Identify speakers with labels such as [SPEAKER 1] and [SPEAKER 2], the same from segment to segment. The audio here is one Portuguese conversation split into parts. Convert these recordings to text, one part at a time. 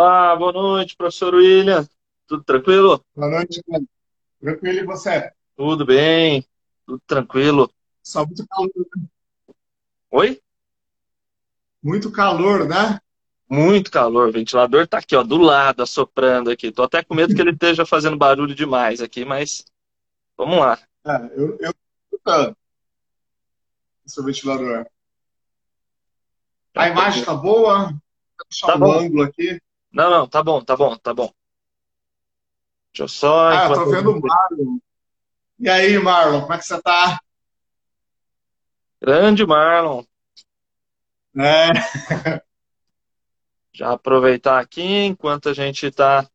[SPEAKER 1] Olá, boa noite, professor William. Tudo tranquilo?
[SPEAKER 2] Boa noite, cara. Tranquilo e você?
[SPEAKER 1] Tudo bem, tudo tranquilo.
[SPEAKER 2] Só muito calor. né?
[SPEAKER 1] Oi?
[SPEAKER 2] Muito calor, né?
[SPEAKER 1] Muito calor. O ventilador tá aqui, ó, do lado, assoprando aqui. Tô até com medo que ele esteja fazendo barulho demais aqui, mas vamos lá.
[SPEAKER 2] É, eu, eu. Seu ventilador. A imagem tá boa?
[SPEAKER 1] Tá
[SPEAKER 2] um
[SPEAKER 1] bom.
[SPEAKER 2] ângulo aqui.
[SPEAKER 1] Não, não, tá bom, tá bom, tá bom. Deixa eu só.
[SPEAKER 2] Ah, eu tô vendo o Marlon. E aí, Marlon, como é que você tá?
[SPEAKER 1] Grande Marlon.
[SPEAKER 2] É,
[SPEAKER 1] Já aproveitar aqui enquanto a gente está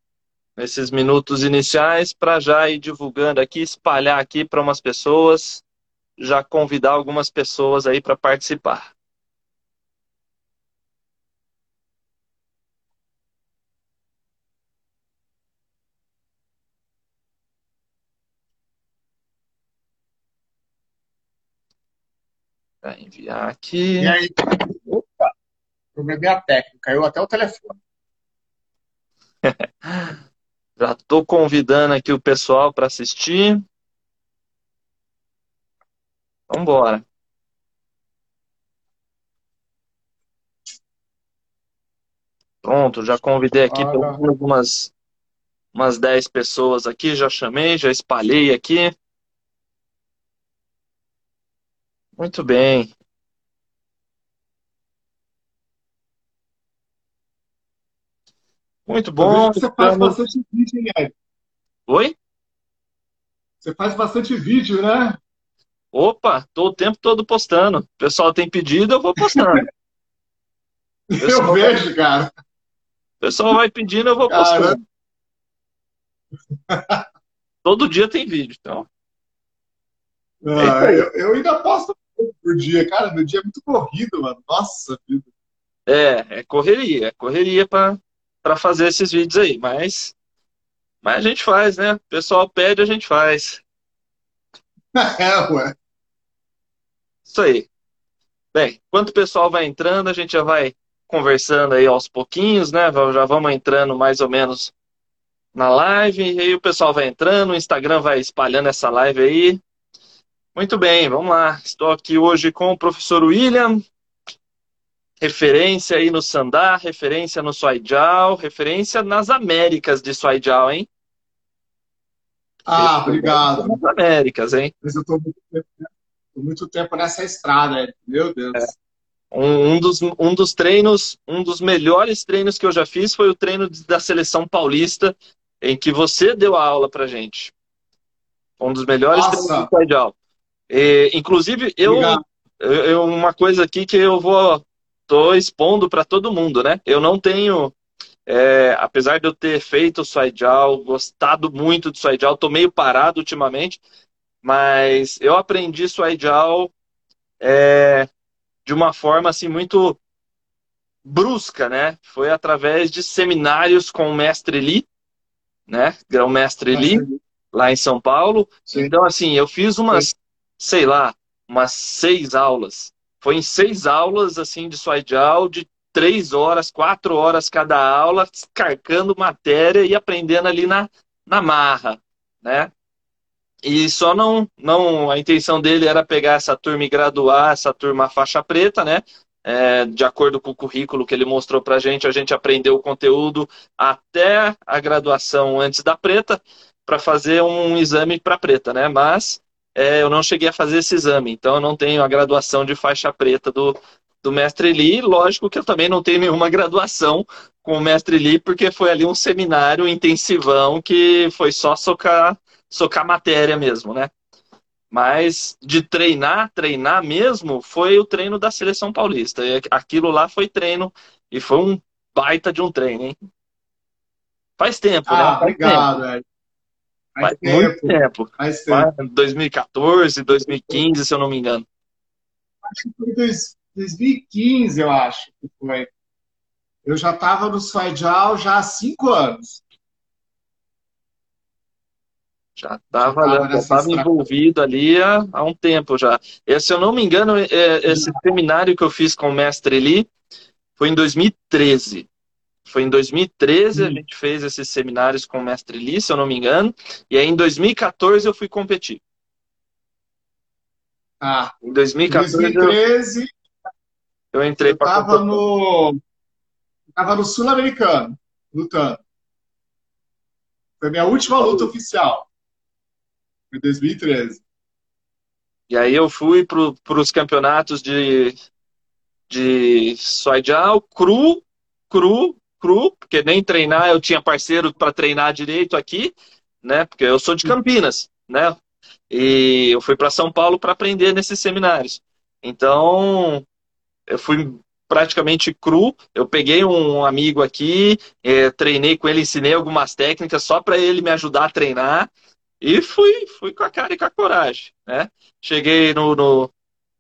[SPEAKER 1] nesses minutos iniciais para já ir divulgando aqui, espalhar aqui para umas pessoas, já convidar algumas pessoas aí para participar. Para enviar aqui.
[SPEAKER 2] e aí? Opa, probleminha técnica. Caiu até o telefone.
[SPEAKER 1] Já estou convidando aqui o pessoal para assistir. Vamos embora. Pronto, já convidei aqui pelo menos umas, umas 10 pessoas aqui, já chamei, já espalhei aqui. Muito bem. Muito
[SPEAKER 2] Eu
[SPEAKER 1] bom.
[SPEAKER 2] que você faz
[SPEAKER 1] Estamos-
[SPEAKER 2] bastante vídeo, hein, Ed?
[SPEAKER 1] Oi?
[SPEAKER 2] Você faz bastante vídeo, né?
[SPEAKER 1] Opa, tô o tempo todo postando. O pessoal tem pedido, eu vou postando.
[SPEAKER 2] Eu vejo, cara.
[SPEAKER 1] O pessoal vai pedindo, eu vou postando. Todo dia tem vídeo, então.
[SPEAKER 2] Ah, eu, eu ainda posto por dia. Cara, meu dia é muito corrido, mano. Nossa vida.
[SPEAKER 1] É, é correria, é correria para fazer esses vídeos aí, mas mas a gente faz, né? O pessoal pede, a gente faz.
[SPEAKER 2] É, ué.
[SPEAKER 1] Isso aí. Bem, enquanto o pessoal vai entrando, a gente já vai conversando aí aos pouquinhos, né? Já vamos entrando mais ou menos na live, e aí o pessoal vai entrando, o Instagram vai espalhando essa live aí. Muito bem, vamos lá. Estou aqui hoje com o professor William, referência aí no Sandá, referência no Suaijal, referência nas Américas de Suaijal, hein?
[SPEAKER 2] Ah, obrigado.
[SPEAKER 1] Nas Américas, hein?
[SPEAKER 2] Mas eu tô muito tempo, tô muito tempo nessa estrada. Meu Deus.
[SPEAKER 1] Um, um dos, um dos treinos, um dos melhores treinos que eu já fiz foi o treino da seleção paulista, em que você deu a aula pra gente. Um dos melhores
[SPEAKER 2] Nossa.
[SPEAKER 1] treinos do Suaijal. E, inclusive, eu, eu, eu- uma coisa aqui que eu vou tô expondo para todo mundo, né? Eu não tenho, é, apesar de eu ter feito o Suaijal, gostado muito do Suaijal, tô meio parado ultimamente, mas eu aprendi Suaijal é, de uma forma assim muito brusca, né? Foi através de seminários com o mestre Li, né? Grão-mestre Li, lá em São Paulo.
[SPEAKER 2] Sim.
[SPEAKER 1] Então, assim, eu fiz umas, sei lá, umas seis aulas. Foi em seis aulas, assim, de Suaijal, de três horas, quatro horas cada aula, carcando matéria e aprendendo ali na, na marra, né? E só não, não, a intenção dele era pegar essa turma e graduar essa turma faixa preta, né? É, de acordo com o currículo que ele mostrou pra gente, a gente aprendeu o conteúdo até a graduação antes da preta, para fazer um exame para preta, né? Mas é, eu não cheguei a fazer esse exame, então eu não tenho a graduação de faixa preta do, do mestre Li. Lógico que eu também não tenho nenhuma graduação com o mestre Li, porque foi ali um seminário intensivão que foi só socar, socar matéria mesmo, né? Mas de treinar, treinar mesmo, foi o treino da seleção paulista. E aquilo lá foi treino e foi um baita de um treino, hein? Faz tempo, né?
[SPEAKER 2] Ah,
[SPEAKER 1] Faz
[SPEAKER 2] obrigado, Ed. Faz
[SPEAKER 1] Faz muito
[SPEAKER 2] tempo.
[SPEAKER 1] tempo.
[SPEAKER 2] Faz tempo.
[SPEAKER 1] Faz 2014, 2015, se eu não me engano.
[SPEAKER 2] Acho que foi dois- 2015, eu acho que foi. Eu já estava no Suaijal já há cinco anos.
[SPEAKER 1] Já
[SPEAKER 2] tava
[SPEAKER 1] estava
[SPEAKER 2] estrada.
[SPEAKER 1] envolvido ali há, há um tempo já. E, se eu não me engano, é, esse seminário que eu fiz com o mestre Eli foi em 2013. Foi em 2013 hum. a gente fez esses seminários com o mestre Lee, se eu não me engano, e aí em 2014 eu fui competir.
[SPEAKER 2] Ah, em 2014 2013 eu,
[SPEAKER 1] eu entrei para
[SPEAKER 2] Estava no tava no Sul-Americano lutando. Foi minha última luta oficial. Foi 2013.
[SPEAKER 1] E aí eu fui para os campeonatos de, de Soijal, cru, cru, cru, porque nem treinar eu tinha parceiro para treinar direito aqui, né? Porque eu sou de Campinas, né? E eu fui para São Paulo para aprender nesses seminários. Então, eu fui praticamente cru. Eu peguei um amigo aqui, é, treinei com ele, ensinei algumas técnicas só para ele me ajudar a treinar. E fui, fui com a cara e com a coragem, né? Cheguei no, no,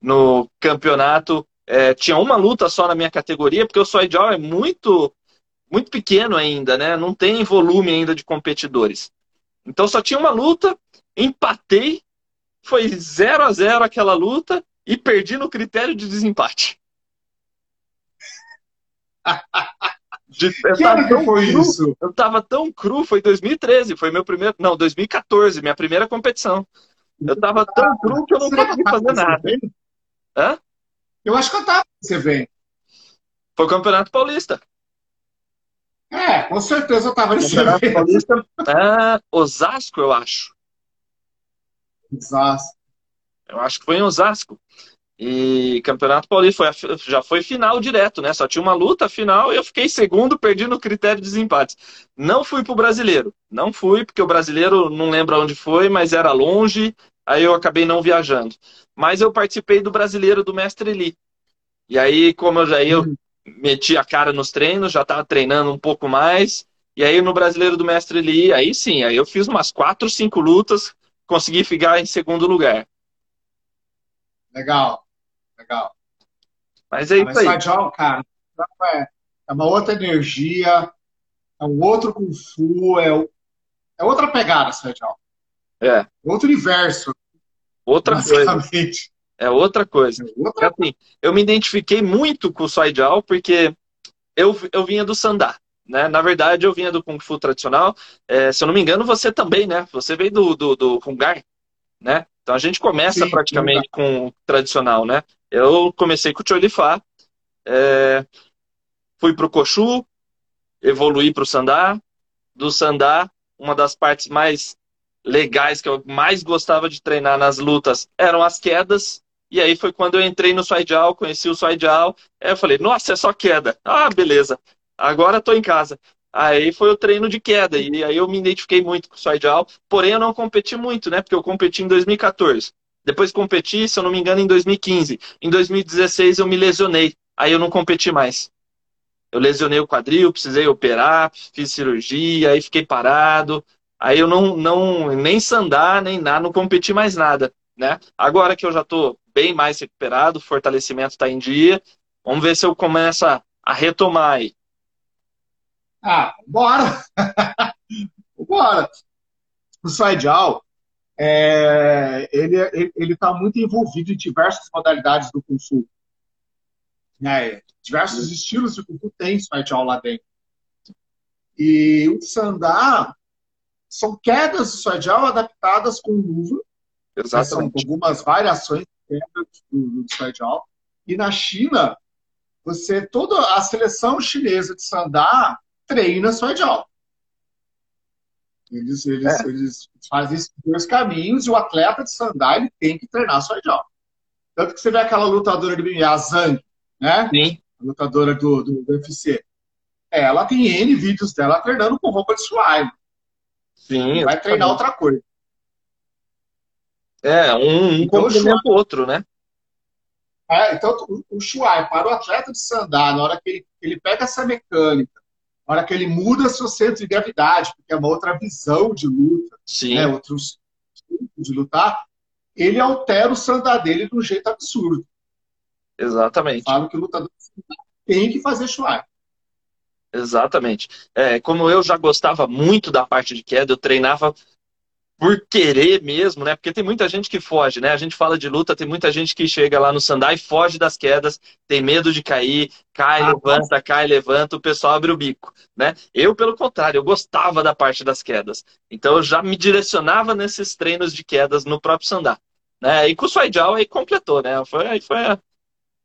[SPEAKER 1] no campeonato, é, tinha uma luta só na minha categoria, porque o Soijal é muito, muito pequeno ainda, né? Não tem volume ainda de competidores. Então só tinha uma luta, empatei, foi 0 a 0 aquela luta e perdi no critério de desempate.
[SPEAKER 2] De, que ano que foi
[SPEAKER 1] cru,
[SPEAKER 2] isso?
[SPEAKER 1] Eu tava tão cru, foi 2013, foi meu primeiro. Não, 2014, minha primeira competição. Eu tava tão cru que eu não consegui fazer nada. Hã?
[SPEAKER 2] Eu acho que eu tava nesse evento.
[SPEAKER 1] Foi o Campeonato Paulista.
[SPEAKER 2] É, com certeza eu tava nesse.
[SPEAKER 1] Paulista. Ah, Osasco, eu acho.
[SPEAKER 2] Osasco.
[SPEAKER 1] Eu acho que foi em Osasco. E Campeonato Paulista foi, já foi final direto, né? Só tinha uma luta final e eu fiquei segundo, perdi no critério de desempates. Não fui pro brasileiro. Não fui, porque o brasileiro não lembro onde foi, mas era longe, aí eu acabei não viajando. Mas eu participei do brasileiro do Mestre Lee. E aí, como eu já eu uhum. Meti a cara nos treinos, já estava treinando um pouco mais. E aí no brasileiro do Mestre Lee, aí sim, aí eu fiz umas quatro, cinco lutas, consegui ficar em segundo lugar.
[SPEAKER 2] Legal, legal.
[SPEAKER 1] Mas é isso aí.
[SPEAKER 2] Mas cara, é, é uma outra energia, é um outro Kung Fu, é, é outra pegada, Sajal.
[SPEAKER 1] É.
[SPEAKER 2] Outro universo.
[SPEAKER 1] Outra coisa. É outra coisa. É. Assim, eu me identifiquei muito com o Soijal porque eu, eu vinha do Sandá. Né? Na verdade, eu vinha do Kung Fu tradicional. É, se eu não me engano, você também, né? Você veio do, do, do Hungar, né? Então a gente começa Sim, praticamente com o tradicional, né? Eu comecei com o Cholifá, é, fui para o Cochu, evoluí para o Sandá. Do Sandá, uma das partes mais legais que eu mais gostava de treinar nas lutas eram as quedas. E aí foi quando eu entrei no Suaidial, conheci o Suaidial. Aí eu falei, nossa, é só queda. Ah, beleza. Agora estou em casa. Aí foi o treino de queda, e aí eu me identifiquei muito com o Soidal, porém eu não competi muito, né? Porque eu competi em 2014. Depois competi, se eu não me engano, em 2015. Em 2016 eu me lesionei, aí eu não competi mais. Eu lesionei o quadril, precisei operar, fiz cirurgia, aí fiquei parado. Aí eu não, não nem sandar, nem nada, não competi mais nada, né? Agora que eu já estou bem mais recuperado, o fortalecimento está em dia, vamos ver se eu começo a retomar aí.
[SPEAKER 2] Ah, bora! bora! O Saidial, é, ele está muito envolvido em diversas modalidades do Fu. Né? Diversos estilos de Kung tem Saidial lá dentro. E o Sandá são quedas do Saidial adaptadas com luva.
[SPEAKER 1] Exatamente.
[SPEAKER 2] São algumas variações do, do Saidial. E na China, você toda a seleção chinesa de Sandá treina job. Eles, eles, é. eles fazem esses dois caminhos e o atleta de sandália tem que treinar job. Tanto que você vê aquela lutadora de MMA, a Zhang, né?
[SPEAKER 1] Sim.
[SPEAKER 2] A lutadora do, do, do UFC. Ela tem N vídeos dela treinando com roupa de suai.
[SPEAKER 1] Sim.
[SPEAKER 2] Vai treinar outra coisa.
[SPEAKER 1] É, um, um então, complementa o outro, né?
[SPEAKER 2] É, então, o, Shuai, para o atleta de sandá, na hora que ele, ele pega essa mecânica na hora que ele muda seu centro de gravidade, porque é uma outra visão de luta,
[SPEAKER 1] Sim.
[SPEAKER 2] Né, outros tipos de lutar, ele altera o sandá dele de um jeito absurdo.
[SPEAKER 1] Exatamente.
[SPEAKER 2] Falo que o lutador tem que fazer chuar.
[SPEAKER 1] Exatamente. É, como eu já gostava muito da parte de queda, eu treinava por querer mesmo, né? Porque tem muita gente que foge, né? A gente fala de luta, tem muita gente que chega lá no sandá e foge das quedas, tem medo de cair, cai, ah, levanta, cai, levanta, o pessoal abre o bico, né? Eu, pelo contrário, eu gostava da parte das quedas. Então eu já me direcionava nesses treinos de quedas no próprio sandá. Né? E com o Swaidial aí completou, né? Foi, foi, a,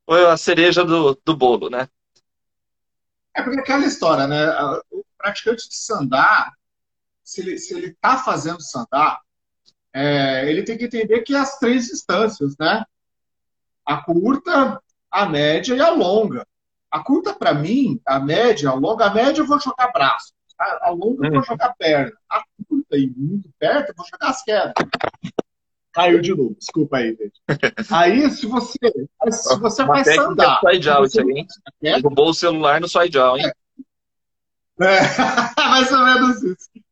[SPEAKER 1] foi a cereja do, do bolo, né?
[SPEAKER 2] É porque aquela história, né? O praticante de sandá, se ele se ele está fazendo sandá, é, ele tem que entender que as três instâncias, né? A curta, a média e a longa. A curta, para mim, a média, a longa, a média eu vou jogar braço. A, a longa eu vou uhum. jogar perna. A curta e muito perto eu vou jogar as quedas. Caiu de novo, desculpa aí, gente. Aí, se você, se você Uma faz sandar...
[SPEAKER 1] Side out, hein? Derrubou o celular no side out, hein?
[SPEAKER 2] É. é. mais ou menos isso.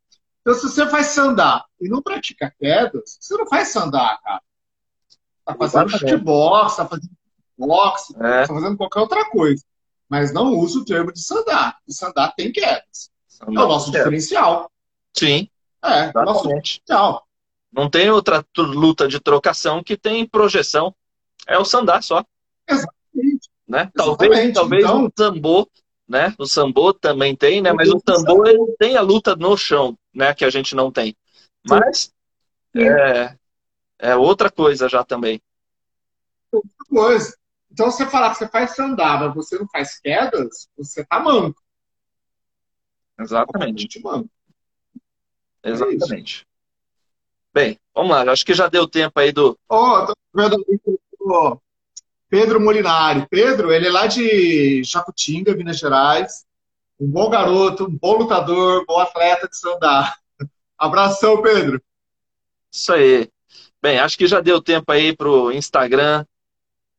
[SPEAKER 2] Então, se você faz sandar e não pratica quedas, você não faz sandar, cara. Tá fazendo futebol, tá fazendo boxe, é. tá fazendo qualquer outra coisa. Mas não usa o termo de sandar. O sandar tem quedas. é o nosso diferencial.
[SPEAKER 1] Sim.
[SPEAKER 2] É, é o nosso diferencial.
[SPEAKER 1] Não tem outra luta de trocação que tem projeção. É o sandar só.
[SPEAKER 2] Exatamente.
[SPEAKER 1] Né? Talvez, Exatamente. talvez então... um tambor né? O sambo também tem, né? Mas o sambo ele tem a luta no chão, né? Que a gente não tem. Mas é, é outra coisa já também.
[SPEAKER 2] Outra coisa. Então, você falar que você faz sandava, você não faz quedas, você tá manco.
[SPEAKER 1] Exatamente.
[SPEAKER 2] Manco.
[SPEAKER 1] Exatamente. É Bem, vamos lá. Acho que já deu tempo aí do.
[SPEAKER 2] Ó, oh, tô vendo Pedro Molinari. Pedro, ele é lá de Jacutinga, Minas Gerais. Um bom garoto, um bom lutador, bom atleta de sandar. Abração, Pedro.
[SPEAKER 1] Isso aí. Bem, acho que já deu tempo aí pro Instagram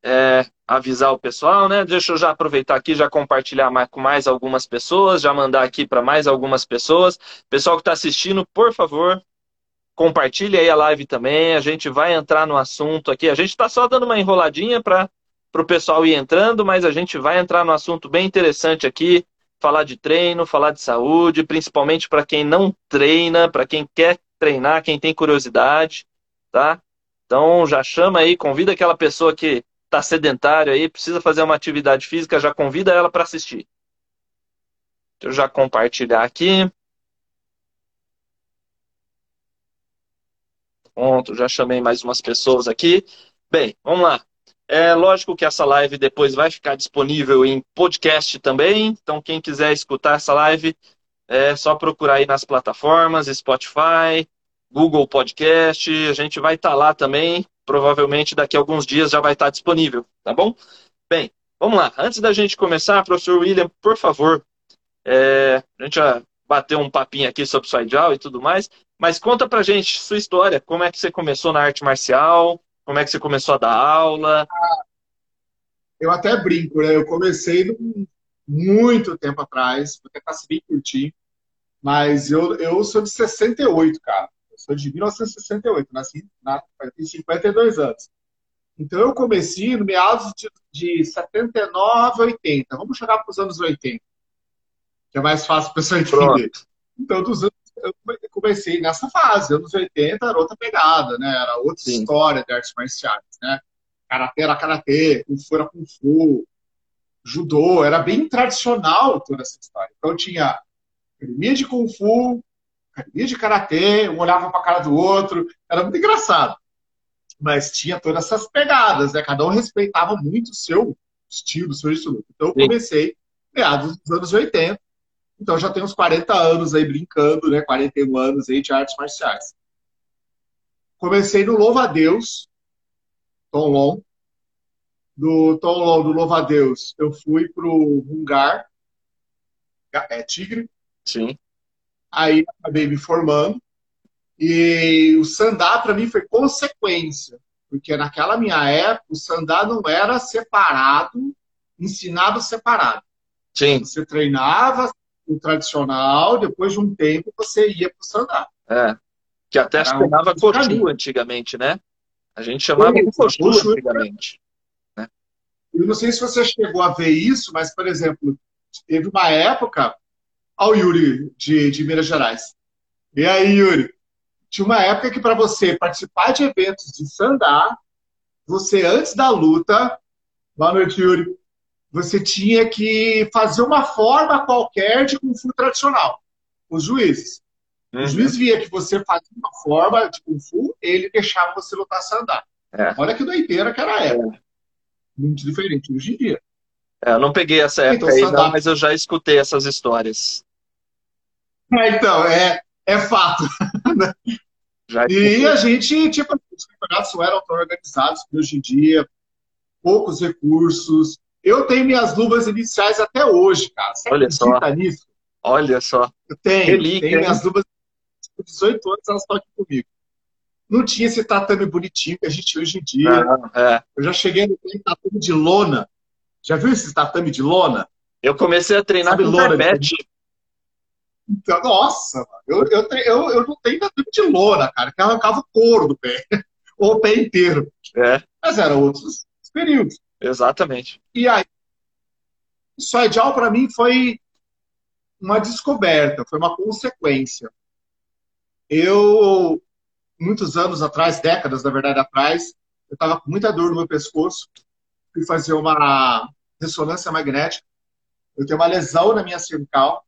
[SPEAKER 1] é, avisar o pessoal, né? Deixa eu já aproveitar aqui, já compartilhar mais, com mais algumas pessoas, já mandar aqui para mais algumas pessoas. Pessoal que está assistindo, por favor, compartilhe aí a live também. A gente vai entrar no assunto aqui. A gente está só dando uma enroladinha para para o pessoal ir entrando, mas a gente vai entrar no assunto bem interessante aqui, falar de treino, falar de saúde, principalmente para quem não treina, para quem quer treinar, quem tem curiosidade, tá? Então já chama aí, convida aquela pessoa que está sedentária aí, precisa fazer uma atividade física, já convida ela para assistir. Deixa eu já compartilhar aqui. Pronto, já chamei mais umas pessoas aqui. Bem, vamos lá. É lógico que essa live depois vai ficar disponível em podcast também. Então, quem quiser escutar essa live, é só procurar aí nas plataformas, Spotify, Google Podcast. A gente vai estar tá lá também. Provavelmente daqui a alguns dias já vai estar tá disponível, tá bom? Bem, vamos lá. Antes da gente começar, professor William, por favor, é, a gente já bateu um papinho aqui sobre o Ideal e tudo mais, mas conta pra gente sua história, como é que você começou na arte marcial, como é que você começou a dar aula?
[SPEAKER 2] Eu até brinco, né? Eu comecei muito tempo atrás, vou tentar se bem curtir, mas eu, eu sou de 68, cara. Eu sou de 1968, nasci na, tem 52 anos. Então eu comecei no meados de, de 79, 80. Vamos chegar para os anos 80, que é mais fácil para a pessoa entender. Pronto. Então, dos anos eu comecei nessa fase, anos 80 era outra pegada, né? Era outra Sim. história de artes marciais, né? Karatê era karatê, Kung Fu era Kung Fu, judô, era bem tradicional toda essa história. Então tinha academia de Kung Fu, academia de karatê, um olhava para a cara do outro, era muito engraçado. Mas tinha todas essas pegadas, né? Cada um respeitava muito o seu estilo, o seu estilo. Então eu comecei meados dos anos 80 então já tem uns 40 anos aí brincando, né? 41 anos aí de artes marciais. Comecei no Louva a Deus, Tom Long. Do Tom Long, do Louva a Deus, eu fui pro Hungar, é Tigre.
[SPEAKER 1] Sim.
[SPEAKER 2] Aí acabei me formando. E o Sandá, para mim, foi consequência. Porque naquela minha época, o Sandá não era separado, ensinado separado.
[SPEAKER 1] Sim.
[SPEAKER 2] Você treinava, o tradicional, depois de um tempo você ia para o sandá.
[SPEAKER 1] É, que até se chamava coxu antigamente, né? A gente chamava coxu antigamente. Né?
[SPEAKER 2] Eu não sei se você chegou a ver isso, mas, por exemplo, teve uma época ao Yuri de, de Minas Gerais. E aí, Yuri? tinha uma época que para você participar de eventos de sandá, você antes da luta, lá no Yuri, você tinha que fazer uma forma qualquer de Kung Fu tradicional. Os juízes. Uhum. O juiz via que você fazia uma forma de Kung Fu, ele deixava você lutar sandá. É. Olha que doideira que era a época. Muito diferente hoje em dia.
[SPEAKER 1] É, eu não peguei essa época então, aí, não, mas eu já escutei essas histórias.
[SPEAKER 2] É, então, é, é fato. E a gente, tipo, os campeonatos não eram tão organizados hoje em dia, poucos recursos. Eu tenho minhas luvas iniciais até hoje, cara. Você
[SPEAKER 1] Olha só. Nisso? Olha só.
[SPEAKER 2] Eu tenho, Relíquia, tenho minhas luvas com 18 anos, elas estão aqui comigo. Não tinha esse tatame bonitinho que a gente hoje em dia. Ah, é. Eu já cheguei no tatame de lona. Já viu esse tatame de lona?
[SPEAKER 1] Eu comecei a treinar Sabe, com lona carpete.
[SPEAKER 2] Então, nossa, eu, eu, eu, eu não tenho tatame de lona, cara, que arrancava o couro do pé, ou o pé inteiro.
[SPEAKER 1] É.
[SPEAKER 2] Mas eram outros períodos.
[SPEAKER 1] Exatamente.
[SPEAKER 2] E aí, o Soidial para mim foi uma descoberta, foi uma consequência. Eu, muitos anos atrás, décadas, na verdade, atrás, eu estava com muita dor no meu pescoço, fui fazer uma ressonância magnética. Eu tenho uma lesão na minha cervical.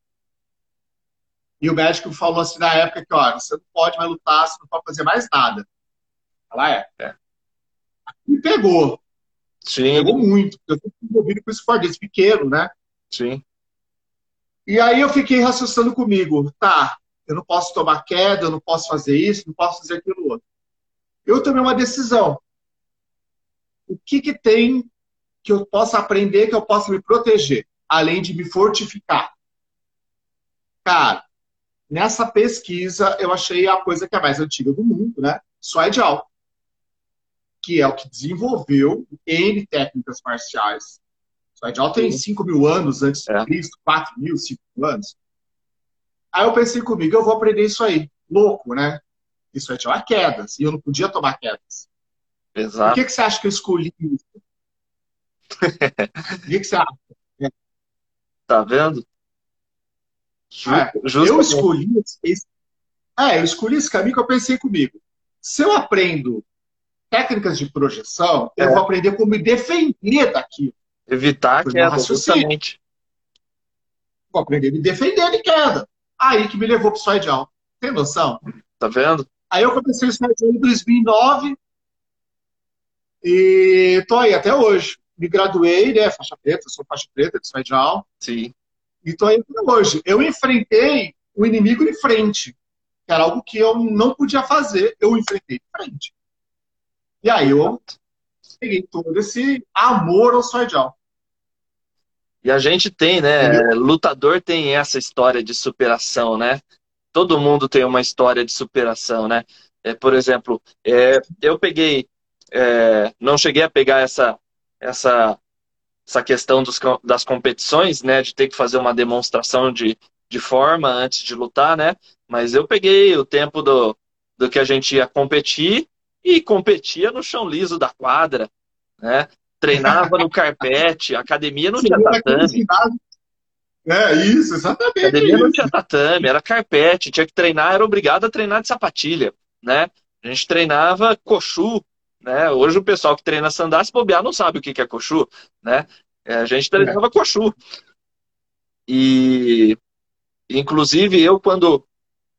[SPEAKER 2] E o médico falou assim na época que, olha, você não pode mais lutar, você não pode fazer mais nada. Ela é. é. Me pegou.
[SPEAKER 1] Sim.
[SPEAKER 2] Pegou muito, porque eu fui envolvido com esporte desde pequeno, né?
[SPEAKER 1] Sim.
[SPEAKER 2] E aí eu fiquei raciocinando comigo, tá, eu não posso tomar queda, eu não posso fazer isso, não posso fazer aquilo outro. Eu tomei uma decisão. O que, que tem que eu possa aprender, que eu possa me proteger, além de me fortificar. Cara, nessa pesquisa eu achei a coisa que é a mais antiga do mundo, né? Suaidial, que é o que desenvolveu N técnicas marciais. Suaidial tem 5 mil anos antes de é. Cristo, 4 mil, 5 mil anos. Aí eu pensei comigo, eu vou aprender isso aí. Louco, né? Isso é quedas, e eu não podia tomar quedas.
[SPEAKER 1] Exato.
[SPEAKER 2] Por que, que você acha que eu escolhi isso? o que, você acha?
[SPEAKER 1] Tá vendo?
[SPEAKER 2] É, eu escolhi esse, é, eu escolhi esse caminho que eu pensei comigo. Se eu aprendo técnicas de projeção, é. eu vou aprender como me defender daquilo.
[SPEAKER 1] Evitar que é justamente.
[SPEAKER 2] Vou aprender a me defender de queda. Aí que me levou para o out. Tem noção?
[SPEAKER 1] Tá vendo?
[SPEAKER 2] Aí eu comecei o side em 2009 e tô aí até hoje me graduei, né? Faixa preta, sou faixa preta de Swedial.
[SPEAKER 1] Sim.
[SPEAKER 2] E tô aí até hoje. Eu enfrentei o inimigo de frente, que era algo que eu não podia fazer, eu enfrentei de frente. E aí eu peguei todo esse amor ao Swedial.
[SPEAKER 1] E a gente tem, né? Lutador tem essa história de superação, né? Todo mundo tem uma história de superação, né? É, por exemplo, é, eu peguei, é, não cheguei a pegar essa essa, essa questão dos, das competições, né? De ter que fazer uma demonstração de, de forma antes de lutar, né? Mas eu peguei o tempo do, do que a gente ia competir e competia no chão liso da quadra, né? Treinava no carpete, academia não tinha tatame.
[SPEAKER 2] É, isso, exatamente. A
[SPEAKER 1] academia
[SPEAKER 2] isso.
[SPEAKER 1] não tinha tatame, era carpete, tinha que treinar, era obrigado a treinar de sapatilha, né? A gente treinava coxu, né? Hoje o pessoal que treina sandá, se bobear, não sabe o que é coxu. Né? É, a gente treinava é. coxu. E, inclusive, eu, quando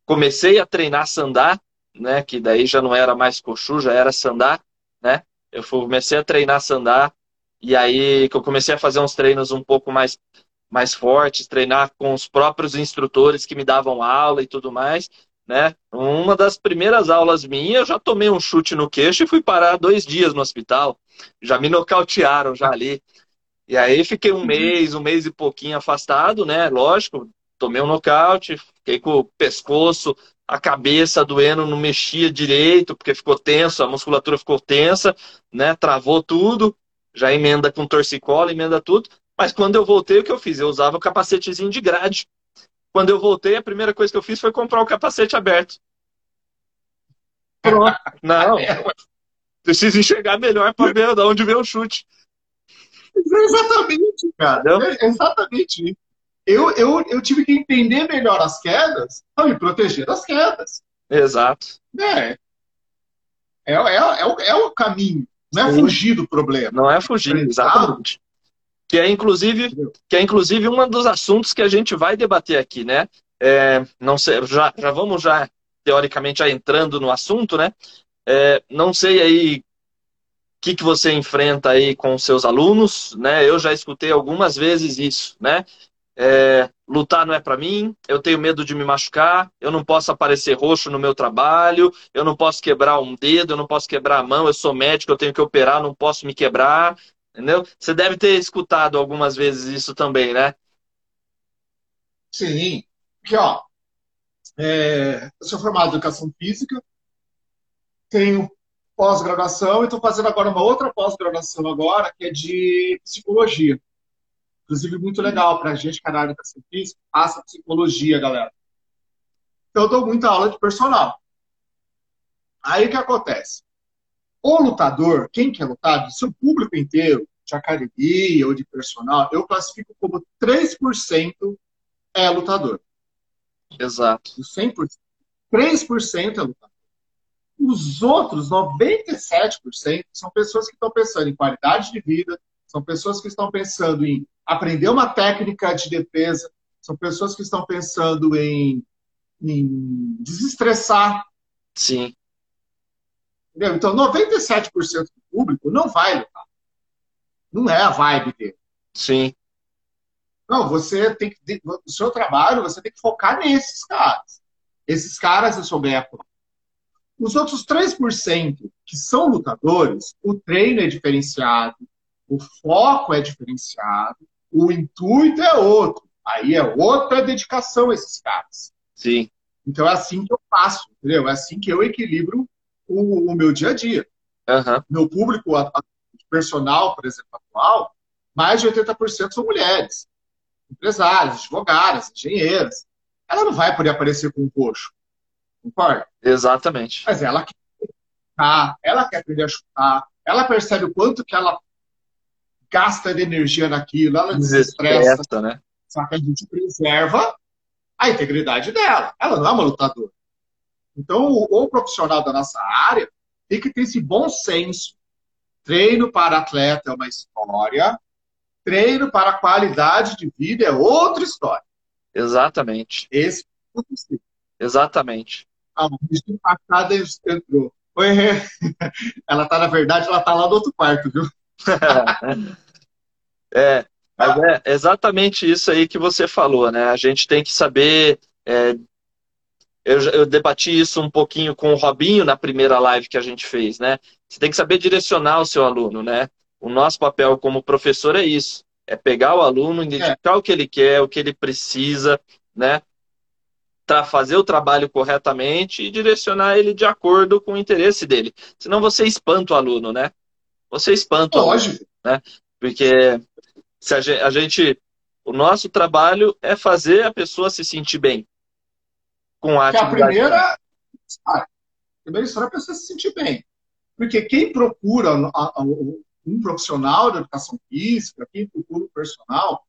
[SPEAKER 1] comecei a treinar sandá, né, que daí já não era mais coxu, já era sandá, né? Eu comecei a treinar sandá e aí que eu comecei a fazer uns treinos um pouco mais mais fortes, treinar com os próprios instrutores que me davam aula e tudo mais né? Uma das primeiras aulas minhas, eu já tomei um chute no queixo e fui parar dois dias no hospital. Já me nocautearam já ali. E aí fiquei um uhum. mês, um mês e pouquinho afastado, né? Lógico, tomei um nocaute, fiquei com o pescoço, a cabeça doendo, não mexia direito, porque ficou tenso, a musculatura ficou tensa, né? Travou tudo, já emenda com torcicolo, emenda tudo. Mas quando eu voltei, o que eu fiz? Eu usava o capacetezinho de grade. Quando eu voltei, a primeira coisa que eu fiz foi comprar o capacete aberto. Pronto. Não. Preciso enxergar melhor para ver de onde vem o chute.
[SPEAKER 2] Exatamente, cara. É exatamente isso. Eu, eu, eu tive que entender melhor as quedas para me proteger das quedas.
[SPEAKER 1] Exato.
[SPEAKER 2] É. É, é, é, o, é o caminho. Não é Sim. fugir do problema.
[SPEAKER 1] Não é fugir, exatamente. Que é, inclusive, que é inclusive um dos assuntos que a gente vai debater aqui, né? É, não sei, já, já vamos já, teoricamente, já entrando no assunto, né? É, não sei aí o que, que você enfrenta aí com seus alunos, né? Eu já escutei algumas vezes isso, né? É, lutar não é para mim, eu tenho medo de me machucar, eu não posso aparecer roxo no meu trabalho, eu não posso quebrar um dedo, eu não posso quebrar a mão, eu sou médico, eu tenho que operar, não posso me quebrar, entendeu? Você deve ter escutado algumas vezes isso também, né?
[SPEAKER 2] Sim, porque ó, é, eu sou formado em educação física, tenho pós-graduação e estou fazendo agora uma outra pós-graduação agora, que é de psicologia. Inclusive, muito legal para a gente que é área da física, passa psicologia, galera. Então, eu dou muita aula de personal. Aí, o que acontece? O lutador, quem quer lutar, seu público inteiro, de academia ou de personal, eu classifico como 3% é lutador.
[SPEAKER 1] Exato.
[SPEAKER 2] Do 100%, 3% é lutador. Os outros 97% são pessoas que estão pensando em qualidade de vida, são pessoas que estão pensando em aprender uma técnica de defesa, são pessoas que estão pensando em, em desestressar.
[SPEAKER 1] Sim.
[SPEAKER 2] Entendeu? Então, 97% do público não vai lutar. Não é a vibe dele.
[SPEAKER 1] Sim.
[SPEAKER 2] Não, você tem que. O seu trabalho, você tem que focar nesses caras. Esses caras eu sou ganhar por. Os outros 3% que são lutadores, o treino é diferenciado, o foco é diferenciado, o intuito é outro. Aí é outra dedicação a esses caras.
[SPEAKER 1] Sim.
[SPEAKER 2] Então é assim que eu faço, entendeu? É assim que eu equilibro o, o meu dia a dia.
[SPEAKER 1] Uhum.
[SPEAKER 2] Meu público personal, por exemplo, atual, mais de 80% são mulheres. Empresárias, advogadas, engenheiras. Ela não vai poder aparecer com um coxo. Concorda?
[SPEAKER 1] Exatamente.
[SPEAKER 2] Mas ela quer chutar, ela quer aprender a chutar, ela percebe o quanto que ela gasta de energia naquilo, ela desestressa. Desestressa, né? Só que a gente preserva a integridade dela. Ela não é uma lutadora. Então, o, o profissional da nossa área tem que ter esse bom senso. Treino para atleta é uma história, treino para qualidade de vida é outra história.
[SPEAKER 1] Exatamente.
[SPEAKER 2] Esse
[SPEAKER 1] é Exatamente.
[SPEAKER 2] A bicho empacada entrou. Ela tá, na verdade, ela tá lá no outro quarto, viu?
[SPEAKER 1] é, mas é exatamente isso aí que você falou, né? A gente tem que saber. É, eu, eu debati isso um pouquinho com o Robinho na primeira live que a gente fez, né? Você tem que saber direcionar o seu aluno, né? O nosso papel como professor é isso: é pegar o aluno, identificar é. o que ele quer, o que ele precisa, né? Para fazer o trabalho corretamente e direcionar ele de acordo com o interesse dele. Senão você espanta o aluno, né? Você espanta.
[SPEAKER 2] Lógico.
[SPEAKER 1] Né? Porque se a gente, a gente, o nosso trabalho é fazer a pessoa se sentir bem com a atividade.
[SPEAKER 2] a primeira, a primeira história é a pessoa se sentir bem. Porque quem procura um profissional de educação física, quem procura um personal,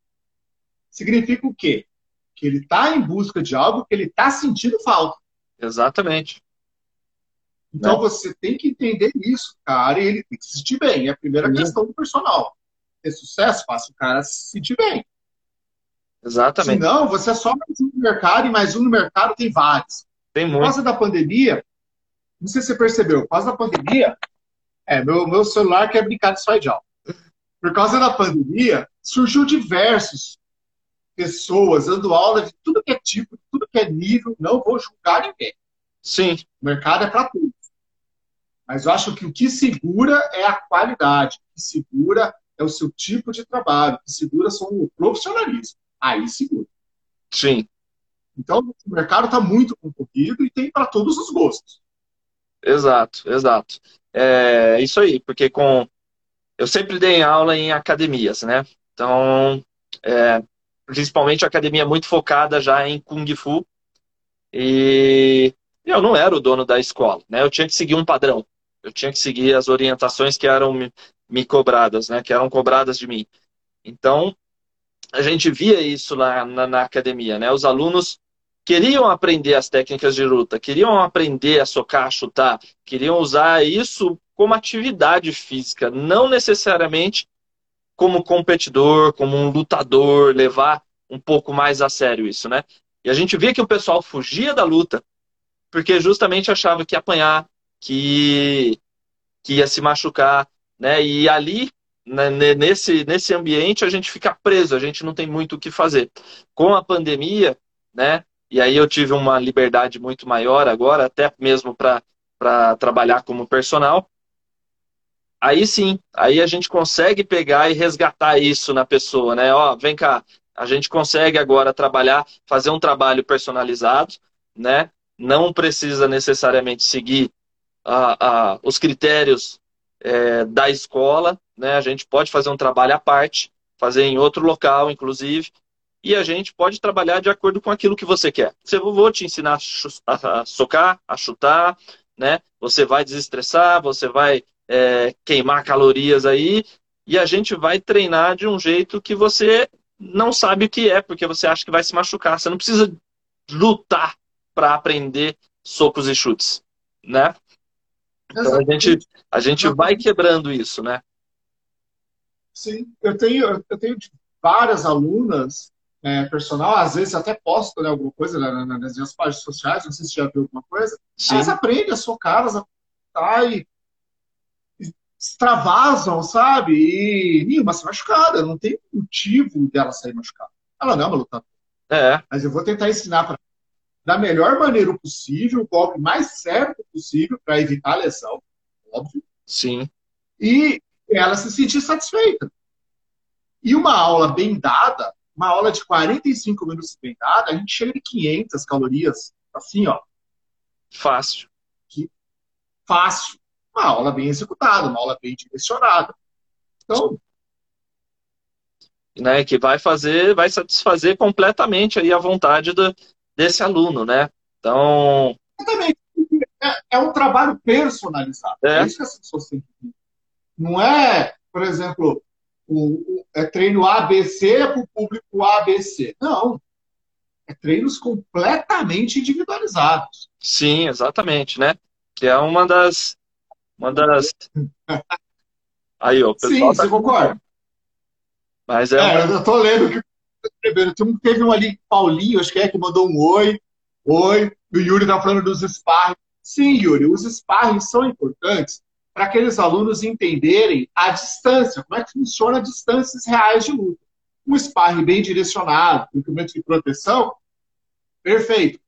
[SPEAKER 2] significa o quê? Que ele está em busca de algo que ele está sentindo falta.
[SPEAKER 1] Exatamente.
[SPEAKER 2] Então né? você tem que entender isso, cara, e ele tem que se sentir bem. É a primeira Sim. questão do personal. Ter sucesso, faça o cara se sentir bem.
[SPEAKER 1] Exatamente.
[SPEAKER 2] Senão, você é só mais um no mercado e mais um no mercado tem vários.
[SPEAKER 1] Tem muito.
[SPEAKER 2] Por causa da pandemia, não sei se você percebeu, por causa da pandemia, é, meu, meu celular quer brincar de slide Por causa da pandemia, surgiu diversos pessoas dando aula de tudo que é tipo, tudo que é nível, não vou julgar ninguém.
[SPEAKER 1] Sim.
[SPEAKER 2] O mercado é para tudo. Mas eu acho que o que segura é a qualidade, o que segura é o seu tipo de trabalho, o que segura são o profissionalismo. Aí segura.
[SPEAKER 1] Sim.
[SPEAKER 2] Então, o mercado está muito concorrido e tem para todos os gostos.
[SPEAKER 1] Exato, exato. É isso aí, porque com eu sempre dei aula em academias, né? Então, é, principalmente academia muito focada já em Kung Fu. E eu não era o dono da escola, né? Eu tinha que seguir um padrão. Eu tinha que seguir as orientações que eram me, me cobradas, né? Que eram cobradas de mim. Então, a gente via isso lá na, na academia, né? Os alunos queriam aprender as técnicas de luta, queriam aprender a socar, chutar, queriam usar isso como atividade física, não necessariamente como competidor, como um lutador, levar um pouco mais a sério isso, né? E a gente via que o pessoal fugia da luta porque justamente achava que apanhar, que, que ia se machucar, né? E ali, né, nesse, nesse ambiente, a gente fica preso, a gente não tem muito o que fazer. Com a pandemia, né? E aí eu tive uma liberdade muito maior agora, até mesmo para trabalhar como personal. Aí sim, aí a gente consegue pegar e resgatar isso na pessoa, né? Ó, vem cá, a gente consegue agora trabalhar, fazer um trabalho personalizado, né? Não precisa necessariamente seguir a, a, os critérios é, da escola, né? A gente pode fazer um trabalho à parte, fazer em outro local, inclusive, e a gente pode trabalhar de acordo com aquilo que você quer. Eu vou te ensinar a socar, a chutar, né? Você vai desestressar, você vai é, queimar calorias aí, e a gente vai treinar de um jeito que você não sabe o que é, porque você acha que vai se machucar. Você não precisa lutar para aprender socos e chutes, né? Então a gente, a gente vai quebrando isso, né?
[SPEAKER 2] Sim, eu tenho, eu tenho várias alunas é, personal, às vezes até posto né, alguma coisa né, nas minhas páginas sociais, não sei se já viu alguma coisa. Sim. Elas aprendem a socar, elas aprendem e extravasam, sabe? E nenhuma se machucada, não tem motivo dela sair machucada. Ela não é uma lutadora.
[SPEAKER 1] É.
[SPEAKER 2] Mas eu vou tentar ensinar para da melhor maneira possível, o golpe mais certo possível para evitar a lesão, óbvio.
[SPEAKER 1] Sim.
[SPEAKER 2] E ela se sentir satisfeita. E uma aula bem dada uma aula de 45 minutos bem dada, a gente chega de 500 calorias, assim, ó.
[SPEAKER 1] Fácil.
[SPEAKER 2] Que, fácil. Uma aula bem executada, uma aula bem direcionada. Então.
[SPEAKER 1] Né, que vai fazer, vai satisfazer completamente aí a vontade do, desse aluno, né? Então.
[SPEAKER 2] Exatamente. É, é um trabalho personalizado. É. é isso que as pessoas têm que Não é, por exemplo, o, é treino ABC para o público ABC. Não. É treinos completamente individualizados.
[SPEAKER 1] Sim, exatamente, né? Que é uma das. Uma das. Aí, ó,
[SPEAKER 2] Sim, tá... você concorda?
[SPEAKER 1] Mas é.
[SPEAKER 2] é uma... Eu tô lendo que Teve um ali, Paulinho, acho que é, que mandou um oi. Oi. O Yuri tá falando dos sparring. Sim, Yuri, os sparring são importantes para aqueles alunos entenderem a distância, como é que funciona distâncias reais de luta. Um sparring bem direcionado, com equipamento de proteção, perfeito.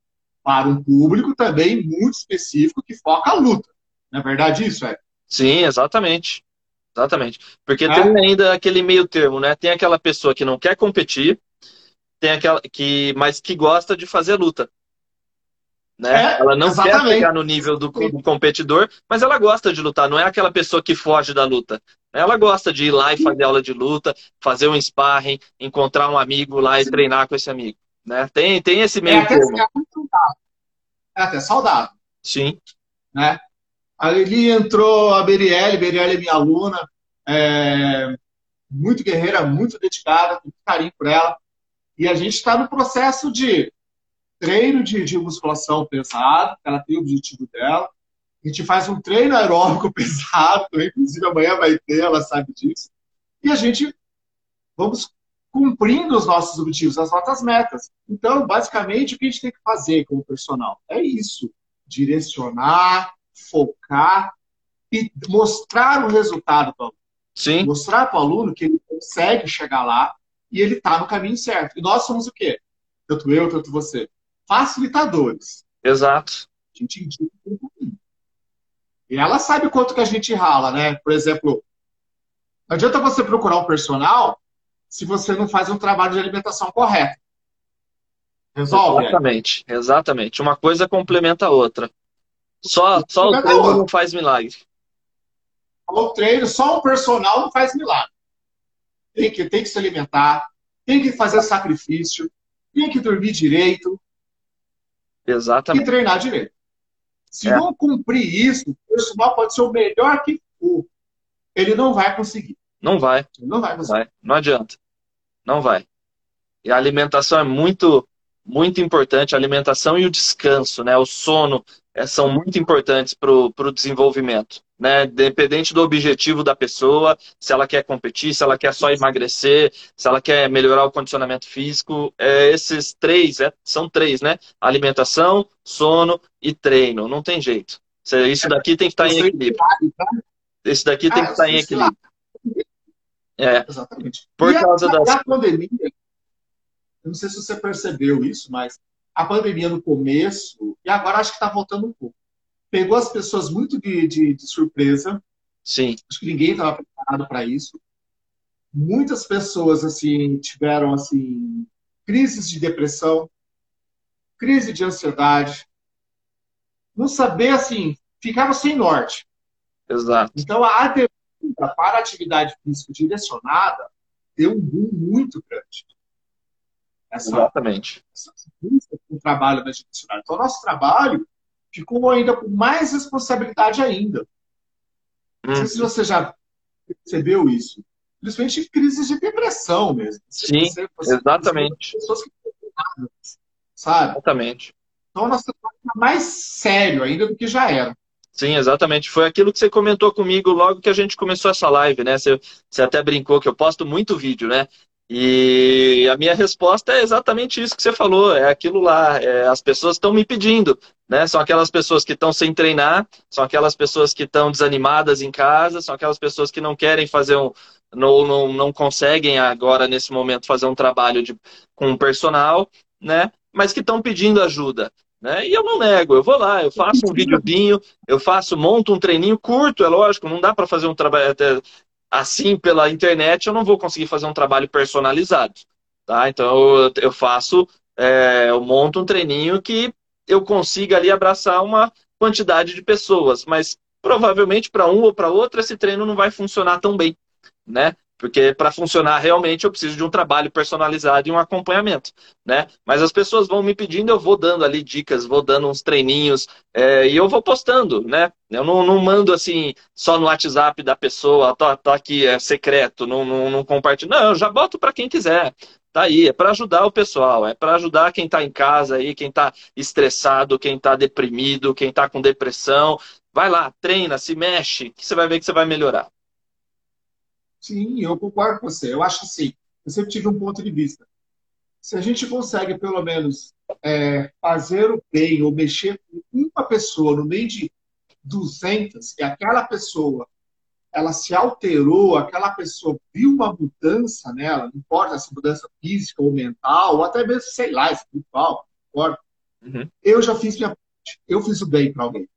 [SPEAKER 2] Para um público também muito específico que foca a luta. Não é verdade isso, é?
[SPEAKER 1] Sim, exatamente. Exatamente. Porque é. tem ainda aquele meio termo, né? Tem aquela pessoa que não quer competir, tem aquela que, mas que gosta de fazer luta. Né? É, ela não exatamente. quer chegar no nível do, do, competidor, mas ela gosta de lutar, não é aquela pessoa que foge da luta. Ela gosta de ir lá e fazer aula de luta, fazer um sparring, encontrar um amigo lá e treinar com esse amigo. Né? Tem, tem esse meio é termo.
[SPEAKER 2] É, é até saudável.
[SPEAKER 1] Sim.
[SPEAKER 2] Né? Ali entrou a Berielle, Berielle é minha aluna, é, muito guerreira, muito dedicada, muito carinho por ela. E a gente está no processo de treino de, de musculação pesado, ela tem o objetivo dela. A gente faz um treino aeróbico pesado, inclusive amanhã vai ter, ela sabe disso. E a gente vamos cumprindo os nossos objetivos, as nossas metas. Então, basicamente, o que a gente tem que fazer como personal é isso: direcionar, focar e mostrar o resultado para o aluno.
[SPEAKER 1] Sim.
[SPEAKER 2] Mostrar para o aluno que ele consegue chegar lá e ele está no caminho certo. E nós somos o quê? Tanto eu, tanto você facilitadores.
[SPEAKER 1] Exato.
[SPEAKER 2] A gente indica um pouquinho. E ela sabe quanto que a gente rala, né? Por exemplo, não adianta você procurar um personal se você não faz um trabalho de alimentação correto.
[SPEAKER 1] Resolve? Exatamente, exatamente. Uma coisa complementa a outra. Só, só o treino não faz milagre.
[SPEAKER 2] O treino, só um personal não faz milagre. Tem que, tem que se alimentar, tem que fazer sacrifício, tem que dormir direito,
[SPEAKER 1] Exatamente.
[SPEAKER 2] E treinar direito. Se é. não cumprir isso, o personal pode ser o melhor que for. Ele não vai conseguir.
[SPEAKER 1] Não vai.
[SPEAKER 2] Ele não vai conseguir. Vai.
[SPEAKER 1] Não adianta. Não vai. E a alimentação é muito, muito importante, a alimentação e o descanso, né? O sono é, são muito importantes para o desenvolvimento, né? Dependente do objetivo da pessoa, se ela quer competir, se ela quer só emagrecer, se ela quer melhorar o condicionamento físico, é, esses três, é, são três, né? Alimentação, sono e treino, não tem jeito. Isso daqui tem que estar em equilíbrio. Esse daqui tem que estar em equilíbrio.
[SPEAKER 2] É. Exatamente.
[SPEAKER 1] Por e causa
[SPEAKER 2] a,
[SPEAKER 1] da
[SPEAKER 2] pandemia, eu não sei se você percebeu isso, mas a pandemia no começo, e agora acho que está voltando um pouco, pegou as pessoas muito de, de, de surpresa.
[SPEAKER 1] Sim.
[SPEAKER 2] Acho que ninguém estava preparado para isso. Muitas pessoas assim tiveram assim crises de depressão, crise de ansiedade, não saber assim, ficaram sem norte.
[SPEAKER 1] Exato.
[SPEAKER 2] Então a demanda para a atividade física direcionada deu um boom muito grande
[SPEAKER 1] essa, Exatamente.
[SPEAKER 2] Essa com o trabalho da judiciária. Então, nosso trabalho ficou ainda com mais responsabilidade ainda. Não sei se uhum. você já percebeu isso. Principalmente crises de depressão mesmo.
[SPEAKER 1] Sim, você, você, exatamente.
[SPEAKER 2] Pessoas que sabe?
[SPEAKER 1] Exatamente.
[SPEAKER 2] Então, nosso trabalho está mais sério ainda do que já era.
[SPEAKER 1] Sim, exatamente. Foi aquilo que você comentou comigo logo que a gente começou essa live, né? Você, você até brincou que eu posto muito vídeo, né? E a minha resposta é exatamente isso que você falou, é aquilo lá. É, as pessoas estão me pedindo, né? São aquelas pessoas que estão sem treinar, são aquelas pessoas que estão desanimadas em casa, são aquelas pessoas que não querem fazer um. Não, não, não conseguem agora, nesse momento, fazer um trabalho de, com um personal, né? Mas que estão pedindo ajuda. Né? E eu não nego, eu vou lá, eu faço um videozinho, eu faço, monto um treininho curto, é lógico, não dá para fazer um trabalho assim pela internet eu não vou conseguir fazer um trabalho personalizado. Tá? Então eu, eu faço, é, eu monto um treininho que eu consiga ali abraçar uma quantidade de pessoas, mas provavelmente para um ou para outro esse treino não vai funcionar tão bem, né? Porque para funcionar realmente eu preciso de um trabalho personalizado e um acompanhamento, né? Mas as pessoas vão me pedindo, eu vou dando ali dicas, vou dando uns treininhos é, e eu vou postando, né? Eu não, não, mando assim só no WhatsApp da pessoa, tá, tá aqui, é secreto, não, não, não compartilho. Não, eu já boto para quem quiser. Tá aí, é para ajudar o pessoal, é para ajudar quem está em casa aí, quem está estressado, quem está deprimido, quem está com depressão. Vai lá, treina, se mexe, que você vai ver que você vai melhorar.
[SPEAKER 2] Sim, eu concordo com você. Eu acho assim, eu sempre tive um ponto de vista. Se a gente consegue, pelo menos, é, fazer o bem ou mexer com uma pessoa no meio de 200, e aquela pessoa ela se alterou, aquela pessoa viu uma mudança nela, não importa se mudança física ou mental, ou até mesmo, sei lá, espiritual, não importa. Uhum. Eu já fiz minha parte, eu fiz o bem para alguém.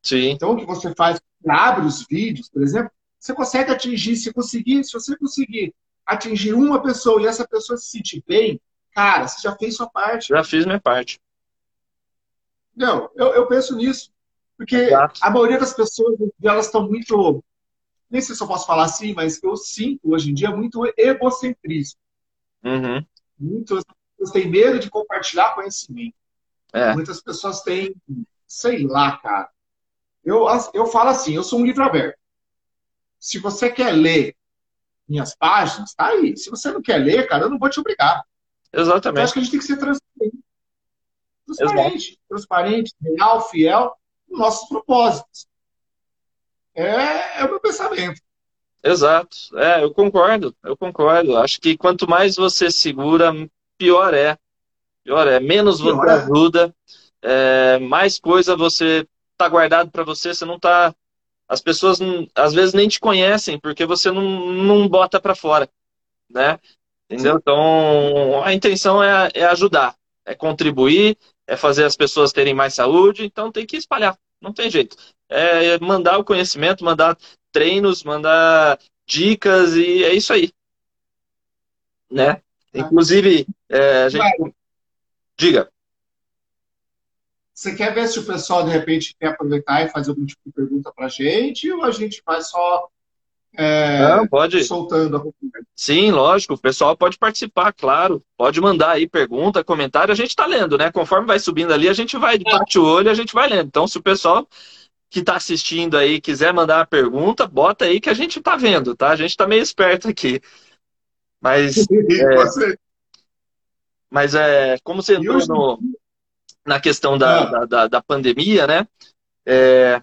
[SPEAKER 1] Sim.
[SPEAKER 2] Então, o que você faz, abre os vídeos, por exemplo, você consegue atingir, se conseguir, se você conseguir atingir uma pessoa e essa pessoa se sentir bem, cara, você já fez sua parte.
[SPEAKER 1] Já fiz minha parte.
[SPEAKER 2] Não, eu, eu penso nisso. Porque Exato. a maioria das pessoas, elas estão muito. Nem sei se eu posso falar assim, mas eu sinto hoje em dia muito egocentrismo.
[SPEAKER 1] Uhum.
[SPEAKER 2] Muitas pessoas têm medo de compartilhar conhecimento.
[SPEAKER 1] É.
[SPEAKER 2] Muitas pessoas têm, sei lá, cara. Eu, eu falo assim, eu sou um livro aberto. Se você quer ler minhas páginas, tá aí. Se você não quer ler, cara, eu não vou te obrigar.
[SPEAKER 1] Exatamente.
[SPEAKER 2] Eu acho que a gente tem que ser transparente. Transparente, Exato. transparente, real, fiel nos nossos propósitos. É, é o meu pensamento.
[SPEAKER 1] Exato. É, eu concordo, eu concordo. Acho que quanto mais você segura, pior é. Pior é. Menos pior você é. ajuda, é, mais coisa você tá guardado para você, você não tá as pessoas às vezes nem te conhecem porque você não, não bota para fora, né? Entendeu? Então, a intenção é, é ajudar, é contribuir, é fazer as pessoas terem mais saúde, então tem que espalhar, não tem jeito. É mandar o conhecimento, mandar treinos, mandar dicas e é isso aí. Né? Tá. Inclusive, é, a gente... Diga.
[SPEAKER 2] Você quer ver se o pessoal, de repente, quer aproveitar e fazer algum tipo de pergunta para a gente, ou a gente vai só é,
[SPEAKER 1] Não, pode.
[SPEAKER 2] soltando a?
[SPEAKER 1] Sim, lógico. O pessoal pode participar, claro. Pode mandar aí pergunta, comentário. A gente está lendo, né? Conforme vai subindo ali, a gente vai de bate o olho, a gente vai lendo. Então, se o pessoal que está assistindo aí quiser mandar uma pergunta, bota aí que a gente está vendo, tá? A gente está meio esperto aqui. Mas. é... Mas é, como você entrou no, na questão da, da, da, da, pandemia, né? É,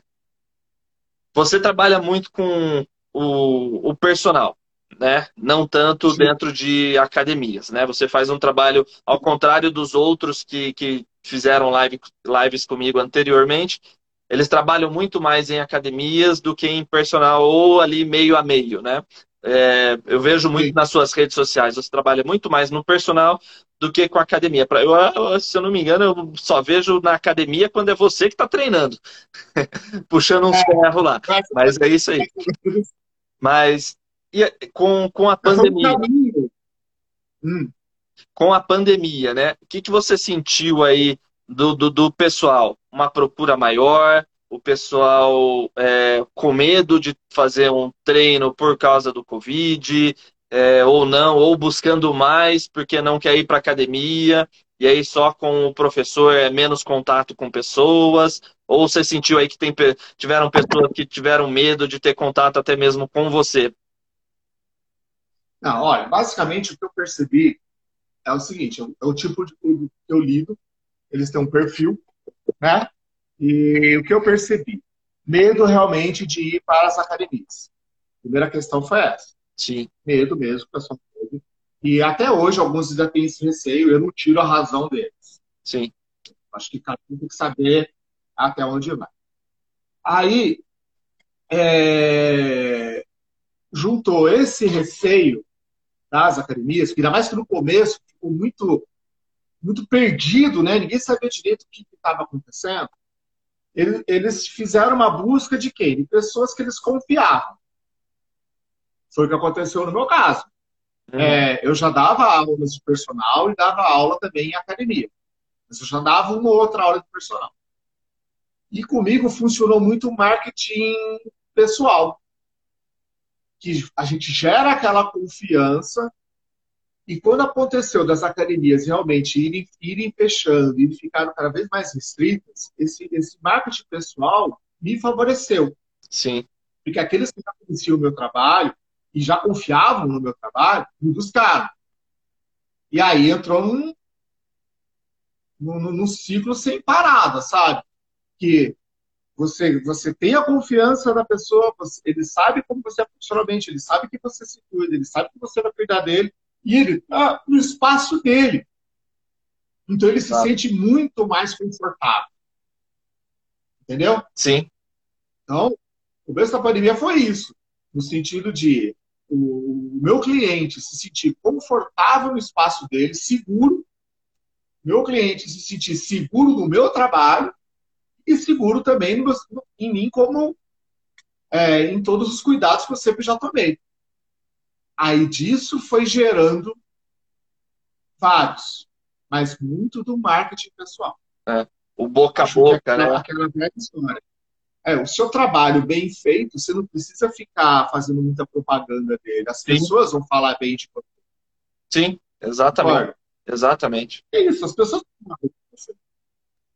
[SPEAKER 1] você trabalha muito com o, o personal, né? Não tanto Sim. dentro de academias, né? Você faz um trabalho ao contrário dos outros que, que fizeram live, lives comigo anteriormente. Eles trabalham muito mais em academias do que em personal ou ali meio a meio, né? É, eu vejo muito Sim. nas suas redes sociais. Você trabalha muito mais no personal do que com a academia. Eu, se eu não me engano, eu só vejo na academia quando é você que está treinando, puxando uns é, ferros lá. Mas é isso aí. Mas e com, com a pandemia. Hum. Com a pandemia, né? O que, que você sentiu aí do, do, do pessoal? Uma procura maior? O pessoal é, com medo de fazer um treino por causa do Covid? É, ou não, ou buscando mais porque não quer ir para academia, e aí só com o professor é menos contato com pessoas, ou você sentiu aí que tem, tiveram pessoas que tiveram medo de ter contato até mesmo com você?
[SPEAKER 2] Não, olha, basicamente o que eu percebi é o seguinte, é o tipo de público que eu lido, eles têm um perfil, né? E o que eu percebi? Medo realmente de ir para as academias. A primeira questão foi essa.
[SPEAKER 1] Sim.
[SPEAKER 2] Medo mesmo, pessoal. E até hoje alguns ainda têm esse receio, eu não tiro a razão deles.
[SPEAKER 1] Sim.
[SPEAKER 2] Acho que cada um tem que saber até onde vai. Aí, é... juntou esse receio das academias, que ainda mais que no começo ficou muito, muito perdido, né? ninguém sabia direito o que estava acontecendo. Eles, fizeram uma busca de quem? De pessoas que eles confiavam. Foi o que aconteceu no meu caso. Uhum. É, eu já dava aulas de personal e dava aula também em academia. Mas eu já dava uma ou outra aula de personal. E comigo funcionou muito o marketing pessoal que a gente gera aquela confiança e quando aconteceu das academias realmente irem, irem fechando e ficaram cada vez mais restritas, esse, esse marketing pessoal me favoreceu.
[SPEAKER 1] Sim.
[SPEAKER 2] Porque aqueles que já conheciam o meu trabalho e já confiavam no meu trabalho, me buscaram. E aí entrou num, num, num ciclo sem parada, sabe? Que você, você tem a confiança da pessoa, você, ele sabe como você é profissionalmente, ele sabe que você se cuida, ele sabe que você vai cuidar dele, e ele está no espaço dele. Então ele se sente muito mais confortável. Entendeu?
[SPEAKER 1] Sim.
[SPEAKER 2] Então, o começo da pandemia foi isso, no sentido de o meu cliente se sentir confortável no espaço dele, seguro, meu cliente se sentir seguro no meu trabalho e seguro também no, em mim como é, em todos os cuidados que eu sempre já tomei. Aí disso foi gerando vários, mas muito do marketing pessoal.
[SPEAKER 1] É, o boca a boca, né?
[SPEAKER 2] Aquela velha história. É, o seu trabalho bem feito, você não precisa ficar fazendo muita propaganda dele. As Sim. pessoas vão falar bem de você.
[SPEAKER 1] Sim, exatamente. Olha, exatamente.
[SPEAKER 2] É isso, as pessoas.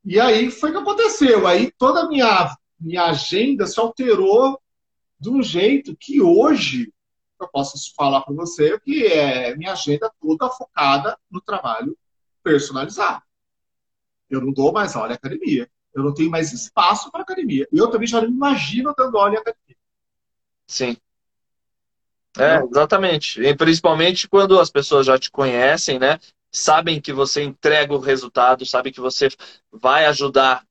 [SPEAKER 2] E aí foi o que aconteceu. Aí toda a minha, minha agenda se alterou de um jeito que hoje eu posso falar para você que é minha agenda toda focada no trabalho personalizado. Eu não dou mais aula em academia. Eu não tenho mais espaço para academia. E eu também já não imagino dando aula em academia.
[SPEAKER 1] Sim. É, exatamente. E principalmente quando as pessoas já te conhecem, né? sabem que você entrega o resultado, sabem que você vai ajudar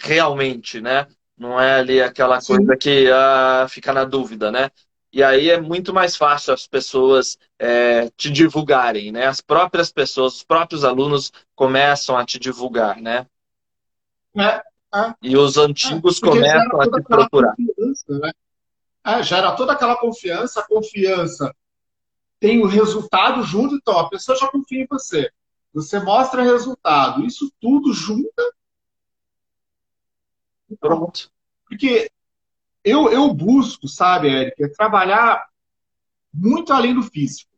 [SPEAKER 1] realmente, né? Não é ali aquela Sim. coisa que ah, fica na dúvida, né? E aí é muito mais fácil as pessoas é, te divulgarem, né? As próprias pessoas, os próprios alunos começam a te divulgar, né?
[SPEAKER 2] É, é.
[SPEAKER 1] E os antigos é, começam a te procurar. Né?
[SPEAKER 2] É, gera toda aquela confiança, a confiança tem o resultado junto, então a pessoa já confia em você. Você mostra resultado. Isso tudo junta.
[SPEAKER 1] Pronto.
[SPEAKER 2] Porque eu, eu busco, sabe, Eric, é trabalhar muito além do físico.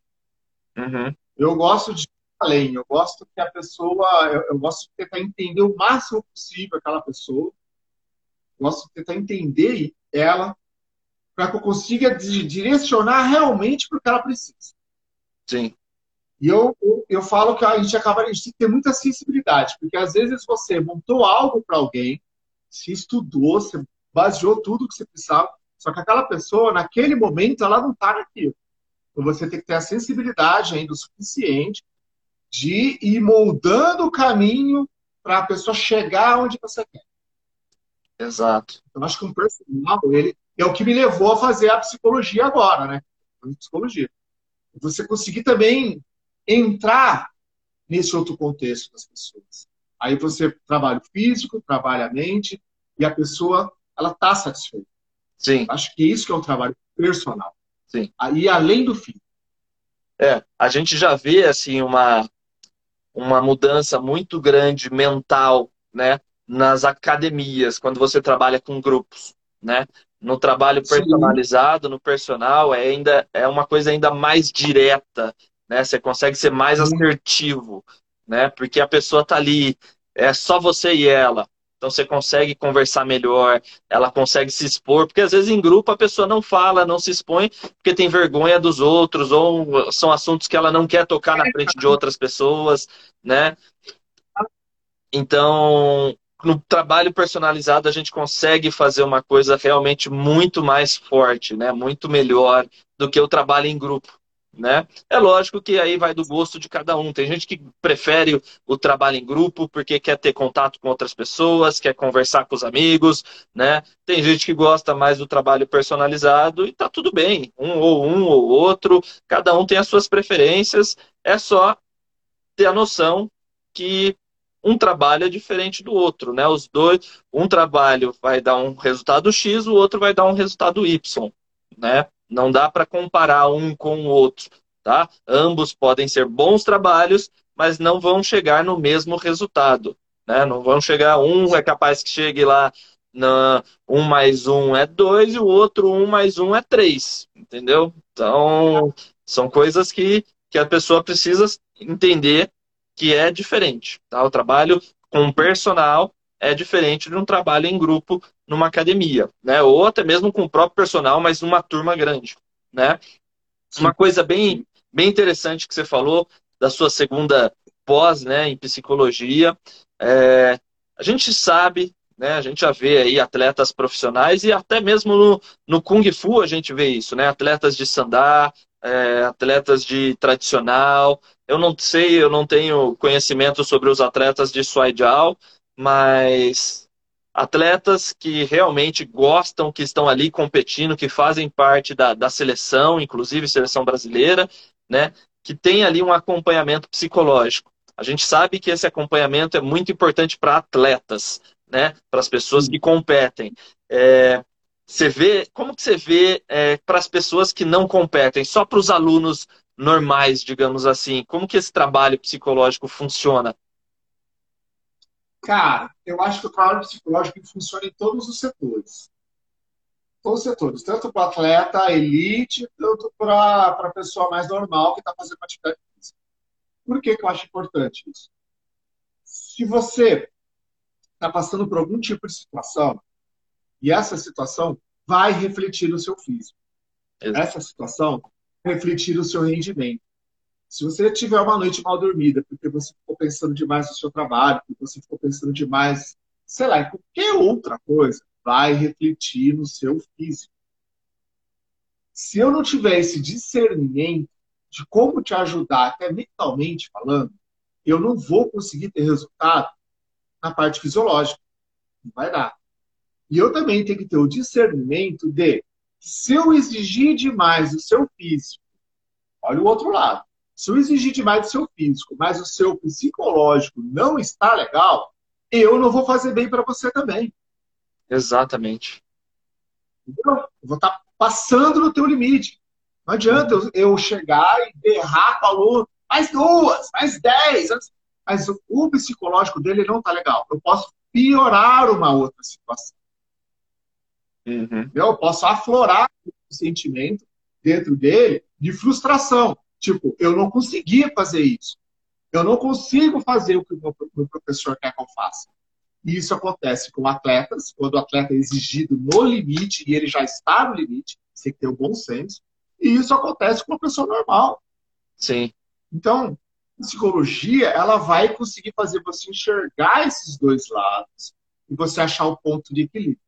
[SPEAKER 1] Uhum.
[SPEAKER 2] Eu gosto de ir além, eu gosto que a pessoa, eu, eu gosto de tentar entender o máximo possível aquela pessoa, gosto de tentar entender ela, para que eu consiga direcionar realmente para o que ela precisa.
[SPEAKER 1] Sim.
[SPEAKER 2] E eu, eu, eu, falo que a gente acaba a gente tem que ter muita sensibilidade, porque às vezes você montou algo para alguém, se estudou, você baseou tudo que você precisava, só que aquela pessoa, naquele momento, ela não está naquilo. Então você tem que ter a sensibilidade ainda o suficiente de ir moldando o caminho para a pessoa chegar onde você quer.
[SPEAKER 1] Exato.
[SPEAKER 2] Eu acho que um personal, ele é o que me levou a fazer a psicologia agora, né? A psicologia. Você conseguir também entrar nesse outro contexto das pessoas. Aí você trabalha o físico, trabalha a mente, e a pessoa, ela está satisfeita.
[SPEAKER 1] Sim.
[SPEAKER 2] Acho que isso que é um trabalho personal.
[SPEAKER 1] Sim.
[SPEAKER 2] Aí, além do físico.
[SPEAKER 1] É, a gente já vê, assim, uma, uma mudança muito grande mental, né? Nas academias, quando você trabalha com grupos, né? No trabalho personalizado, Sim. no personal, é ainda é uma coisa ainda mais direta, né? Você consegue ser mais assertivo, né? Porque a pessoa tá ali, é só você e ela. Então você consegue conversar melhor, ela consegue se expor, porque às vezes em grupo a pessoa não fala, não se expõe, porque tem vergonha dos outros, ou são assuntos que ela não quer tocar na frente de outras pessoas, né? Então, no trabalho personalizado a gente consegue fazer uma coisa realmente muito mais forte, né? Muito melhor do que o trabalho em grupo. Né? É lógico que aí vai do gosto de cada um. Tem gente que prefere o trabalho em grupo porque quer ter contato com outras pessoas, quer conversar com os amigos, né? Tem gente que gosta mais do trabalho personalizado e tá tudo bem. Um ou um ou outro, cada um tem as suas preferências. É só ter a noção que um trabalho é diferente do outro, né? Os dois, um trabalho vai dar um resultado X, o outro vai dar um resultado Y, né? Não dá para comparar um com o outro, tá? Ambos podem ser bons trabalhos, mas não vão chegar no mesmo resultado, né? Não vão chegar, um é capaz que chegue lá na um mais um é dois e o outro um mais um é três, entendeu? Então, são coisas que, que a pessoa precisa entender que é diferente, tá? O trabalho com personal é diferente de um trabalho em grupo numa academia, né? Ou até mesmo com o próprio personal, mas numa turma grande, né? Sim. Uma coisa bem, bem interessante que você falou da sua segunda pós, né, em psicologia, é, a gente sabe, né, a gente já vê aí atletas profissionais e até mesmo no, no Kung Fu a gente vê isso, né? Atletas de sandá, é, atletas de tradicional. Eu não sei, eu não tenho conhecimento sobre os atletas de Suai Jiao, mas atletas que realmente gostam, que estão ali competindo, que fazem parte da, da seleção, inclusive seleção brasileira, né? Que tem ali um acompanhamento psicológico. A gente sabe que esse acompanhamento é muito importante para atletas, né? Para as pessoas que competem. É, você vê, como que você vê é, para as pessoas que não competem, só para os alunos normais, digamos assim, como que esse trabalho psicológico funciona?
[SPEAKER 2] Cara, eu acho que o trabalho psicológico funciona em todos os setores. Todos os setores, tanto para o atleta elite, tanto para a pessoa mais normal que está fazendo atividade física. Por que, que eu acho importante isso? Se você está passando por algum tipo de situação, e essa situação vai refletir no seu físico. Exato. Essa situação refletir no seu rendimento. Se você tiver uma noite mal dormida, porque você ficou pensando demais no seu trabalho, porque você ficou pensando demais, sei lá, em qualquer outra coisa, vai refletir no seu físico. Se eu não tiver esse discernimento de como te ajudar, até mentalmente falando, eu não vou conseguir ter resultado na parte fisiológica. Não vai dar. E eu também tenho que ter o discernimento de, se eu exigir demais do seu físico, olha o outro lado. Se eu exigir demais do seu físico, mas o seu psicológico não está legal, eu não vou fazer bem para você também.
[SPEAKER 1] Exatamente.
[SPEAKER 2] Então, eu vou estar tá passando no teu limite. Não adianta eu, chegar e berrar para o aluno, mais duas, mais dez. Mas o psicológico dele não está legal. Eu posso piorar uma outra situação. Uhum. Eu posso aflorar o sentimento dentro dele de frustração. Tipo, eu não conseguia fazer isso. Eu não consigo fazer o que o meu professor quer que eu faça. E isso acontece com atletas, quando o atleta é exigido no limite e ele já está no limite, você tem que ter o bom senso. E isso acontece com uma pessoa normal.
[SPEAKER 1] Sim.
[SPEAKER 2] Então, a psicologia, ela vai conseguir fazer você enxergar esses dois lados e você achar o ponto de equilíbrio.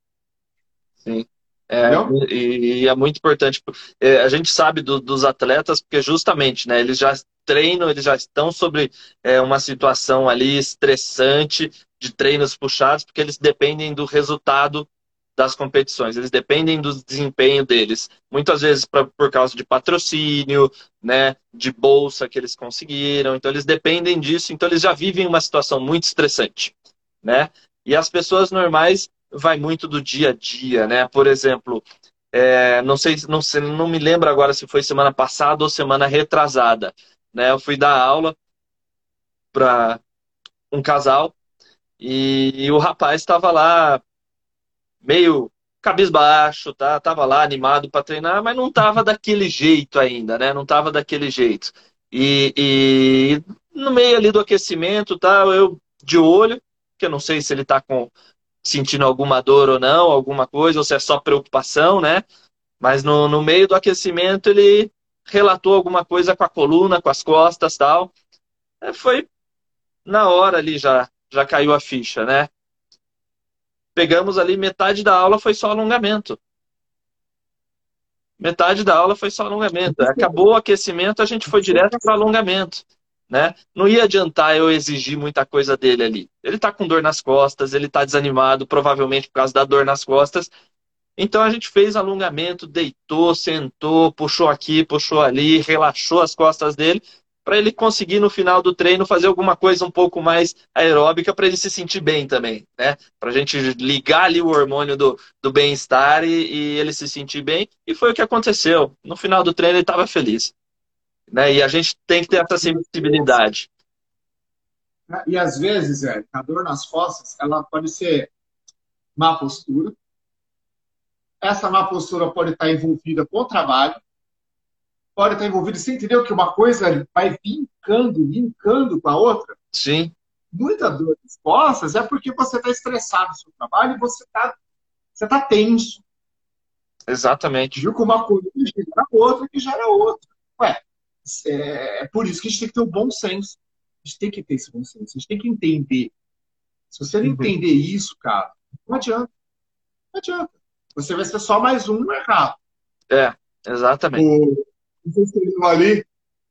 [SPEAKER 1] Sim. É, e, e, é muito importante. É, a gente sabe do, dos atletas, porque justamente, né, eles já treinam, eles já estão sobre é, uma situação ali estressante de treinos puxados, porque eles dependem do resultado das competições, eles dependem do desempenho deles. Muitas vezes pra, por causa de patrocínio, né, de bolsa que eles conseguiram, então eles dependem disso, então eles já vivem uma situação muito estressante, né? E as pessoas normais vai muito do dia a dia, né? Por exemplo, é, não sei, não não me lembro agora se foi semana passada ou semana retrasada, né? Eu fui dar aula para um casal e, e o rapaz estava lá meio cabisbaixo, tá? Tava lá animado para treinar, mas não tava daquele jeito ainda, né? Não tava daquele jeito. E, e no meio ali do aquecimento, tá? Eu de olho, que eu não sei se ele tá com sentindo alguma dor ou não, alguma coisa, ou se é só preocupação, né? Mas no, no meio do aquecimento ele relatou alguma coisa com a coluna, com as costas tal. É, foi na hora ali já, já caiu a ficha, né? Pegamos ali metade da aula foi só alongamento. Metade da aula foi só alongamento. Acabou o aquecimento, a gente foi direto para alongamento né? Não ia adiantar eu exigir muita coisa dele ali. Ele está com dor nas costas, ele está desanimado, provavelmente por causa da dor nas costas. Então a gente fez alongamento, deitou, sentou, puxou aqui, puxou ali, relaxou as costas dele, para ele conseguir no final do treino fazer alguma coisa um pouco mais aeróbica para ele se sentir bem também, né? Para a gente ligar ali o hormônio do, do bem-estar e, e ele se sentir bem. E foi o que aconteceu. No final do treino ele estava feliz. Né? E a gente tem que ter essa sensibilidade.
[SPEAKER 2] E às vezes, é, a dor nas costas, ela pode ser má postura. Essa má postura pode estar envolvida com o trabalho. Pode estar envolvida, você entendeu que uma coisa vai vincando, linkando com a outra?
[SPEAKER 1] Sim.
[SPEAKER 2] Muita dor nas costas é porque você está estressado no seu trabalho e você está você tá tenso.
[SPEAKER 1] Exatamente.
[SPEAKER 2] Viu com uma coisa que gera outra, que gera outra. Ué, é, é por isso que a gente tem que ter o um bom senso. A gente tem que ter esse bom senso. A gente tem que entender. Se você não entender isso, cara, não adianta. Não adianta. Você vai ser só mais um no mercado.
[SPEAKER 1] É, exatamente.
[SPEAKER 2] O, você escreveu ali,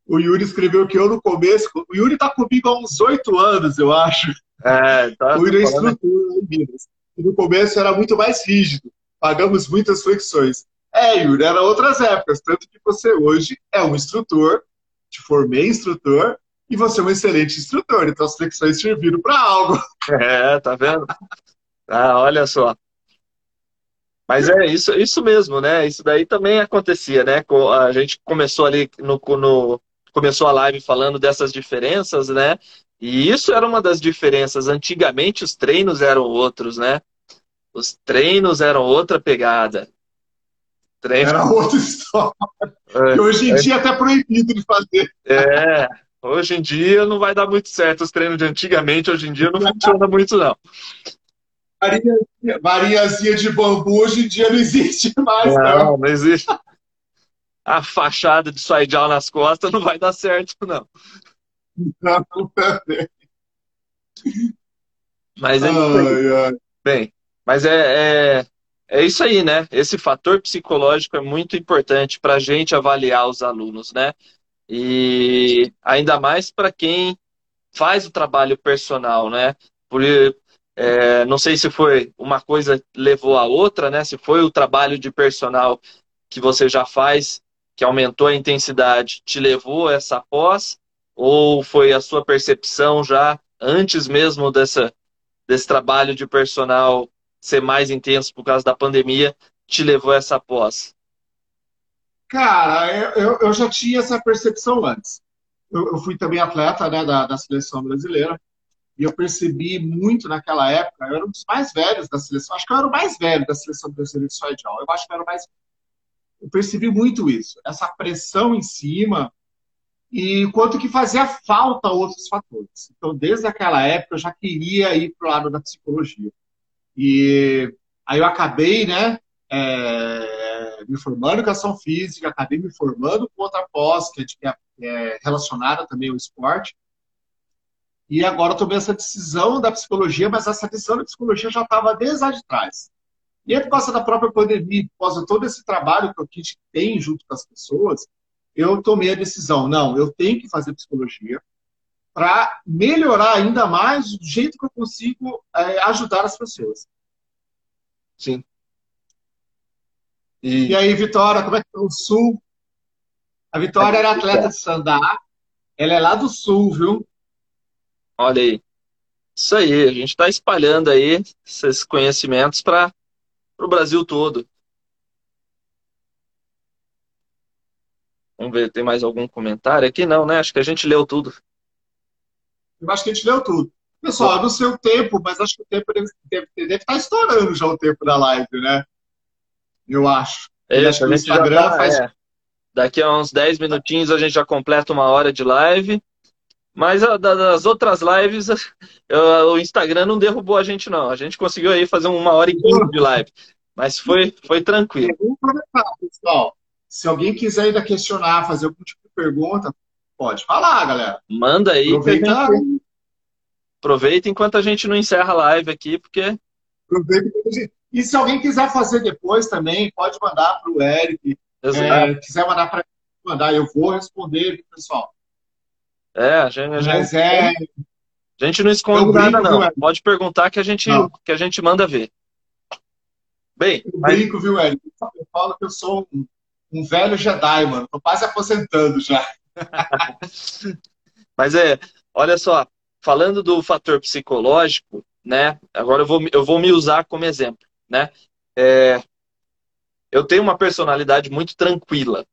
[SPEAKER 2] o Yuri escreveu que eu no começo. O Yuri tá comigo há uns oito anos, eu acho.
[SPEAKER 1] É, tá.
[SPEAKER 2] O Yuri é em Minas. E no começo era muito mais rígido. Pagamos muitas flexões. É, Yuri, eram outras épocas. Tanto que você hoje é um instrutor, te formei instrutor, e você é um excelente instrutor. Então as flexões serviram para algo.
[SPEAKER 1] É, tá vendo? Ah, olha só. Mas é isso, isso mesmo, né? Isso daí também acontecia, né? A gente começou ali no, no começou a live falando dessas diferenças, né? E isso era uma das diferenças. Antigamente os treinos eram outros, né? Os treinos eram outra pegada.
[SPEAKER 2] Era outra história. É, que hoje em é, dia é até proibido de fazer.
[SPEAKER 1] É, hoje em dia não vai dar muito certo. Os treinos de antigamente, hoje em dia, não funciona muito, não.
[SPEAKER 2] Varinhazinha de bambu hoje em dia não existe mais,
[SPEAKER 1] não. Não, não existe. A fachada de suidial nas costas não vai dar certo, não. Não, também. Mas é ai, ai. Bem, mas é, é, é isso aí, né? Esse fator psicológico é muito importante para a gente avaliar os alunos, né? E ainda mais para quem faz o trabalho personal, né? Por, é, não sei se foi uma coisa levou a outra, né? Se foi o trabalho de personal que você já faz, que aumentou a intensidade, te levou a essa pós, ou foi a sua percepção já antes mesmo dessa, desse trabalho de personal ser mais intenso por causa da pandemia te levou a essa pós?
[SPEAKER 2] Cara, eu, eu já tinha essa percepção antes. Eu, eu fui também atleta né, da, da seleção brasileira e eu percebi muito naquela época, eu era um dos mais velhos da seleção, acho que eu era o mais velho da seleção brasileira de Soijal, eu acho que eu era o mais eu percebi muito isso, essa pressão em cima e quanto que fazia falta outros fatores. Então, desde aquela época, eu já queria ir para o lado da psicologia. E aí eu acabei, né, é, me formando em educação física, acabei me formando com outra pós, que é, é, relacionada também ao esporte. E agora eu tomei essa decisão da psicologia, mas essa decisão da psicologia já estava desde lá de trás. E é por causa da própria pandemia, por causa de todo esse trabalho que a gente tem junto com as pessoas, eu tomei a decisão, não, eu tenho que fazer psicologia para melhorar ainda mais o jeito que eu consigo é, ajudar as pessoas.
[SPEAKER 1] Sim.
[SPEAKER 2] E... e aí, Vitória, como é que tá o Sul? A Vitória era atleta de Sandá. Ela é lá do Sul, viu?
[SPEAKER 1] Olha aí. Isso aí, a gente está espalhando aí esses conhecimentos para o Brasil todo. Vamos ver, tem mais algum comentário aqui? Não, né? Acho que a gente leu tudo.
[SPEAKER 2] Eu acho que a gente leu tudo. Pessoal, no seu tempo, mas acho que o tempo deve, deve, deve estar estourando já o tempo da live, né? Eu acho.
[SPEAKER 1] É, acho que o Instagram tá, faz. É. Daqui a uns 10 minutinhos a gente já completa uma hora de live. Mas a, das outras lives, eu, o Instagram não derrubou a gente, não. A gente conseguiu aí fazer uma hora e quinze de live. Mas foi, foi tranquilo.
[SPEAKER 2] pessoal. Se alguém quiser ainda questionar, fazer algum tipo de pergunta, pode falar, galera.
[SPEAKER 1] Manda aí.
[SPEAKER 2] Aproveita,
[SPEAKER 1] Aproveita enquanto a gente não encerra a live aqui, porque.
[SPEAKER 2] Aproveita. E se alguém quiser fazer depois também, pode mandar para o Eric. É, quiser mandar para mandar, eu vou responder, pessoal.
[SPEAKER 1] É, a gente, a gente, é... a gente não esconde nada, não. Viu, Pode perguntar que a gente, que a gente manda ver.
[SPEAKER 2] Bem, eu mas... brinco, viu, Eric? Eu falo que eu sou um, um velho Jedi, mano. Tô quase aposentando já.
[SPEAKER 1] mas é, olha só, falando do fator psicológico, né? Agora eu vou, eu vou me usar como exemplo, né? É, eu tenho uma personalidade muito tranquila,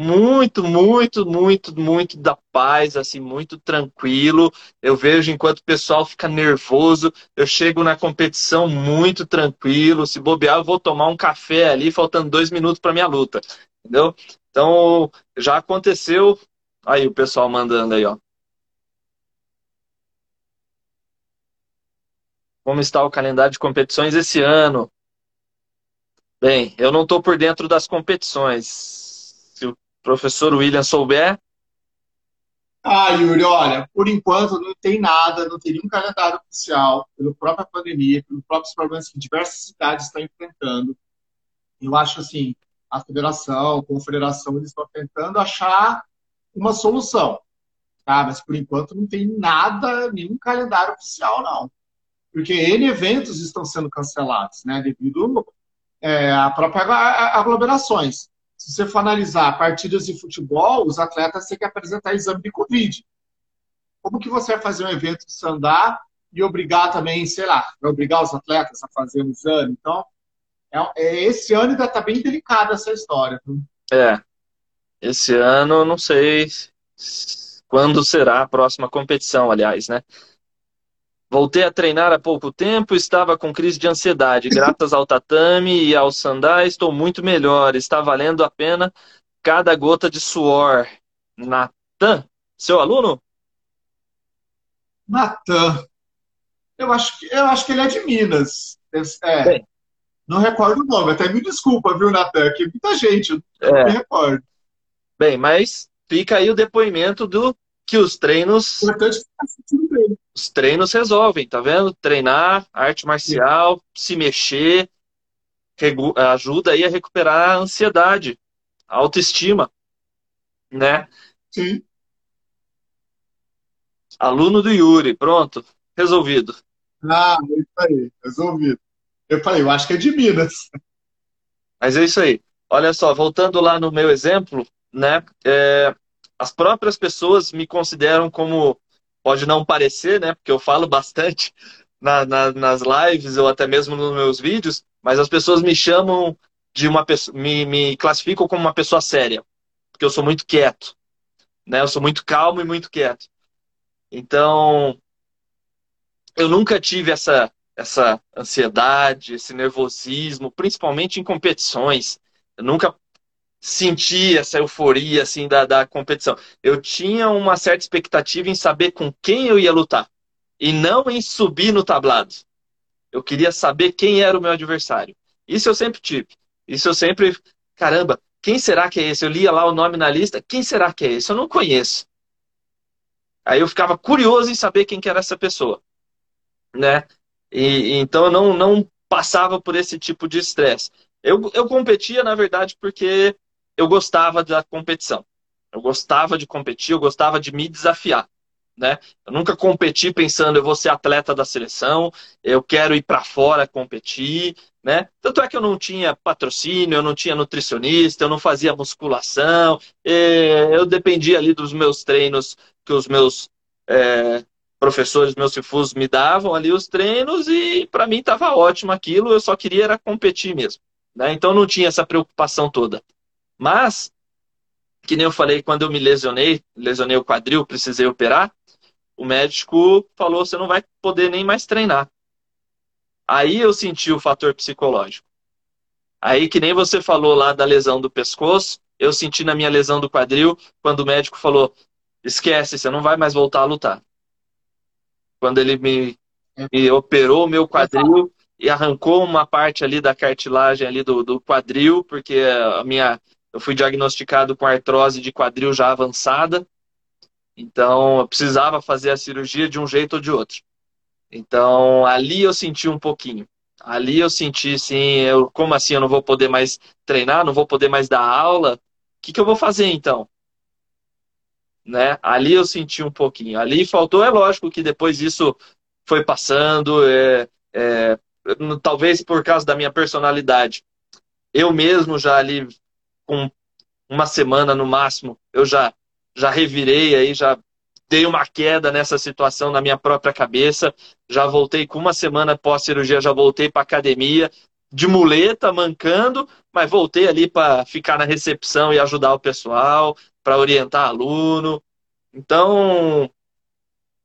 [SPEAKER 1] muito, muito, muito, muito da paz, assim, muito tranquilo. Eu vejo enquanto o pessoal fica nervoso, eu chego na competição muito tranquilo. Se bobear, eu vou tomar um café ali, faltando dois minutos para minha luta, entendeu? Então, já aconteceu. Aí o pessoal mandando aí, ó. Como está o calendário de competições esse ano? Bem, eu não estou por dentro das competições professor William souber?
[SPEAKER 2] Ah, Yuri, olha, por enquanto não tem nada, não tem nenhum calendário oficial, pela própria pandemia, pelos próprios problemas que diversas cidades estão enfrentando. Eu acho assim, a federação, a confederação, eles estão tentando achar uma solução. Tá? Mas por enquanto não tem nada, nenhum calendário oficial, não. Porque N eventos estão sendo cancelados, né? Devido é, a próprias aglomerações se você for analisar partidas de futebol, os atletas têm que apresentar exame de Covid. Como que você vai fazer um evento de sandá e obrigar também, sei lá, obrigar os atletas a fazer um exame? Então, é, é, esse ano ainda está bem delicada essa história.
[SPEAKER 1] É. Esse ano, não sei quando será a próxima competição, aliás, né? Voltei a treinar há pouco tempo, estava com crise de ansiedade. Graças ao tatame e ao sandá, estou muito melhor. Está valendo a pena cada gota de suor. Natan, seu aluno?
[SPEAKER 2] Natan. Eu acho, que, eu acho que ele é de Minas. É, não recordo o nome, até me desculpa, viu, Natan? Que muita gente, eu é. não me recordo.
[SPEAKER 1] Bem, mas fica aí o depoimento do que os treinos.
[SPEAKER 2] Importante
[SPEAKER 1] os treinos resolvem, tá vendo? Treinar, arte marcial, se mexer, ajuda aí a recuperar a ansiedade, a autoestima, né?
[SPEAKER 2] Sim.
[SPEAKER 1] Aluno do Yuri, pronto, resolvido.
[SPEAKER 2] Ah, é isso aí, resolvido. Eu falei, eu acho que é de Minas.
[SPEAKER 1] Mas é isso aí. Olha só, voltando lá no meu exemplo, né? É, as próprias pessoas me consideram como pode não parecer, né? Porque eu falo bastante na, na, nas lives ou até mesmo nos meus vídeos, mas as pessoas me chamam de uma pessoa, me, me classificam como uma pessoa séria, porque eu sou muito quieto, né? Eu sou muito calmo e muito quieto. Então, eu nunca tive essa essa ansiedade, esse nervosismo, principalmente em competições. Eu nunca sentir essa euforia assim da, da competição. Eu tinha uma certa expectativa em saber com quem eu ia lutar e não em subir no tablado. Eu queria saber quem era o meu adversário. Isso eu sempre tive. Isso eu sempre, caramba, quem será que é esse? Eu lia lá o nome na lista, quem será que é esse? Eu não conheço. Aí eu ficava curioso em saber quem que era essa pessoa, né? E, então eu não, não passava por esse tipo de estresse. Eu, eu competia, na verdade, porque eu gostava da competição. Eu gostava de competir, eu gostava de me desafiar. Né? Eu nunca competi pensando eu vou ser atleta da seleção, eu quero ir para fora competir, né? Tanto é que eu não tinha patrocínio, eu não tinha nutricionista, eu não fazia musculação, eu dependia ali dos meus treinos que os meus é, professores, meus cifus me davam ali os treinos e para mim estava ótimo aquilo, eu só queria era competir mesmo, né? Então não tinha essa preocupação toda. Mas que nem eu falei, quando eu me lesionei, lesionei o quadril, precisei operar, o médico falou: você não vai poder nem mais treinar. Aí eu senti o fator psicológico. Aí, que nem você falou lá da lesão do pescoço, eu senti na minha lesão do quadril, quando o médico falou: esquece, você não vai mais voltar a lutar. Quando ele me, me operou o meu quadril e arrancou uma parte ali da cartilagem ali do, do quadril, porque a minha, eu fui diagnosticado com artrose de quadril já avançada. Então, eu precisava fazer a cirurgia de um jeito ou de outro. Então, ali eu senti um pouquinho. Ali eu senti, sim, eu, como assim eu não vou poder mais treinar, não vou poder mais dar aula? O que, que eu vou fazer então? Né? Ali eu senti um pouquinho. Ali faltou, é lógico que depois isso foi passando, é, é, talvez por causa da minha personalidade. Eu mesmo já ali, com uma semana no máximo, eu já já revirei aí, já dei uma queda nessa situação na minha própria cabeça. Já voltei com uma semana pós cirurgia, já voltei para academia de muleta, mancando, mas voltei ali para ficar na recepção e ajudar o pessoal, para orientar aluno. Então,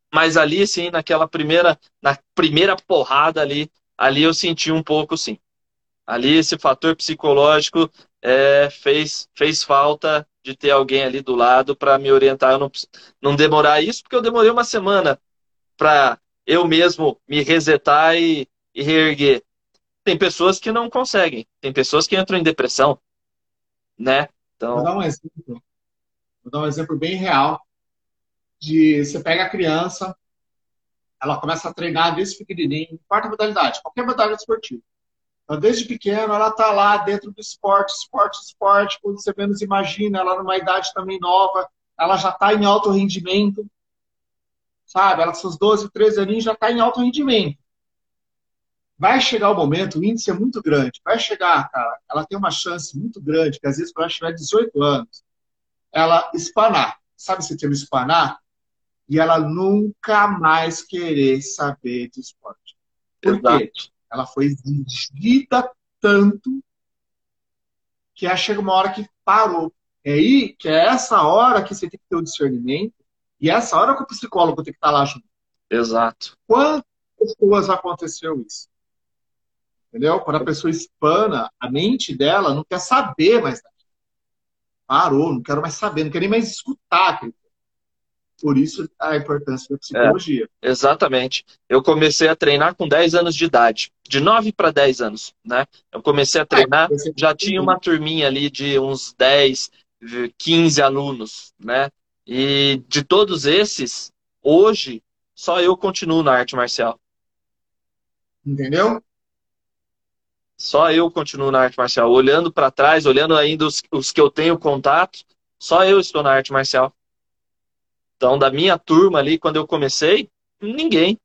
[SPEAKER 1] mas ali sim, naquela primeira, na primeira porrada ali, ali eu senti um pouco sim. Ali esse fator psicológico é, fez, fez falta de ter alguém ali do lado para me orientar, eu não, não demorar isso, porque eu demorei uma semana para eu mesmo me resetar e, e reerguer. Tem pessoas que não conseguem, tem pessoas que entram em depressão, né?
[SPEAKER 2] Então... Vou dar um exemplo. Vou dar um exemplo bem real. De você pega a criança, ela começa a treinar desde pequenininho, quarta modalidade, qualquer modalidade esportiva. Então, desde pequena, ela está lá dentro do esporte, esporte, esporte. Quando você menos imagina, ela numa idade também nova, ela já está em alto rendimento. Sabe? Ela, seus 12, 13 aninhos, já está em alto rendimento. Vai chegar o momento, o índice é muito grande. Vai chegar, cara, ela tem uma chance muito grande, que às vezes, quando ela tiver 18 anos, ela espanar. Sabe esse termo espanar? E ela nunca mais querer saber de esporte. Por Exato. quê? Ela foi exigida tanto que chega uma hora que parou. É aí que é essa hora que você tem que ter o discernimento e é essa hora que o psicólogo tem que estar lá junto.
[SPEAKER 1] Exato.
[SPEAKER 2] Quantas pessoas aconteceu isso? Entendeu? Quando a pessoa espana, a mente dela não quer saber mais. Parou, não quero mais saber, não quero nem mais escutar por isso a importância da psicologia.
[SPEAKER 1] É, exatamente. Eu comecei a treinar com 10 anos de idade, de 9 para 10 anos, né? Eu comecei a treinar, é, já tinha uma turminha ali de uns 10, 15 alunos, né? E de todos esses, hoje, só eu continuo na arte marcial.
[SPEAKER 2] Entendeu?
[SPEAKER 1] Só eu continuo na arte marcial. Olhando para trás, olhando ainda os, os que eu tenho contato, só eu estou na arte marcial. Então, da minha turma ali, quando eu comecei, ninguém.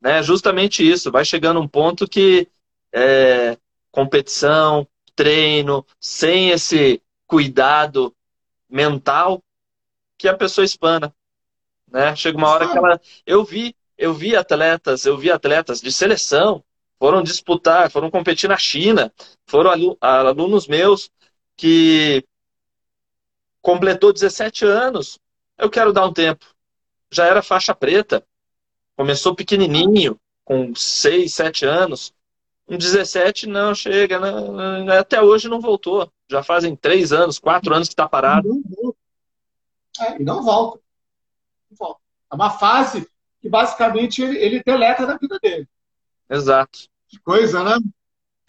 [SPEAKER 1] Né? Justamente isso. Vai chegando um ponto que é, competição, treino, sem esse cuidado mental, que a pessoa espana. Né? Chega uma hora que ela. Eu vi, eu vi atletas, eu vi atletas de seleção, foram disputar, foram competir na China, foram alunos meus que completou 17 anos, eu quero dar um tempo. Já era faixa preta. Começou pequenininho, com 6, 7 anos. Com 17, não, chega. Não, até hoje não voltou. Já fazem 3 anos, 4 anos que está parado.
[SPEAKER 2] É, não volta. não volta. É uma fase que basicamente ele, ele deleta da vida dele.
[SPEAKER 1] Exato.
[SPEAKER 2] Que coisa, né?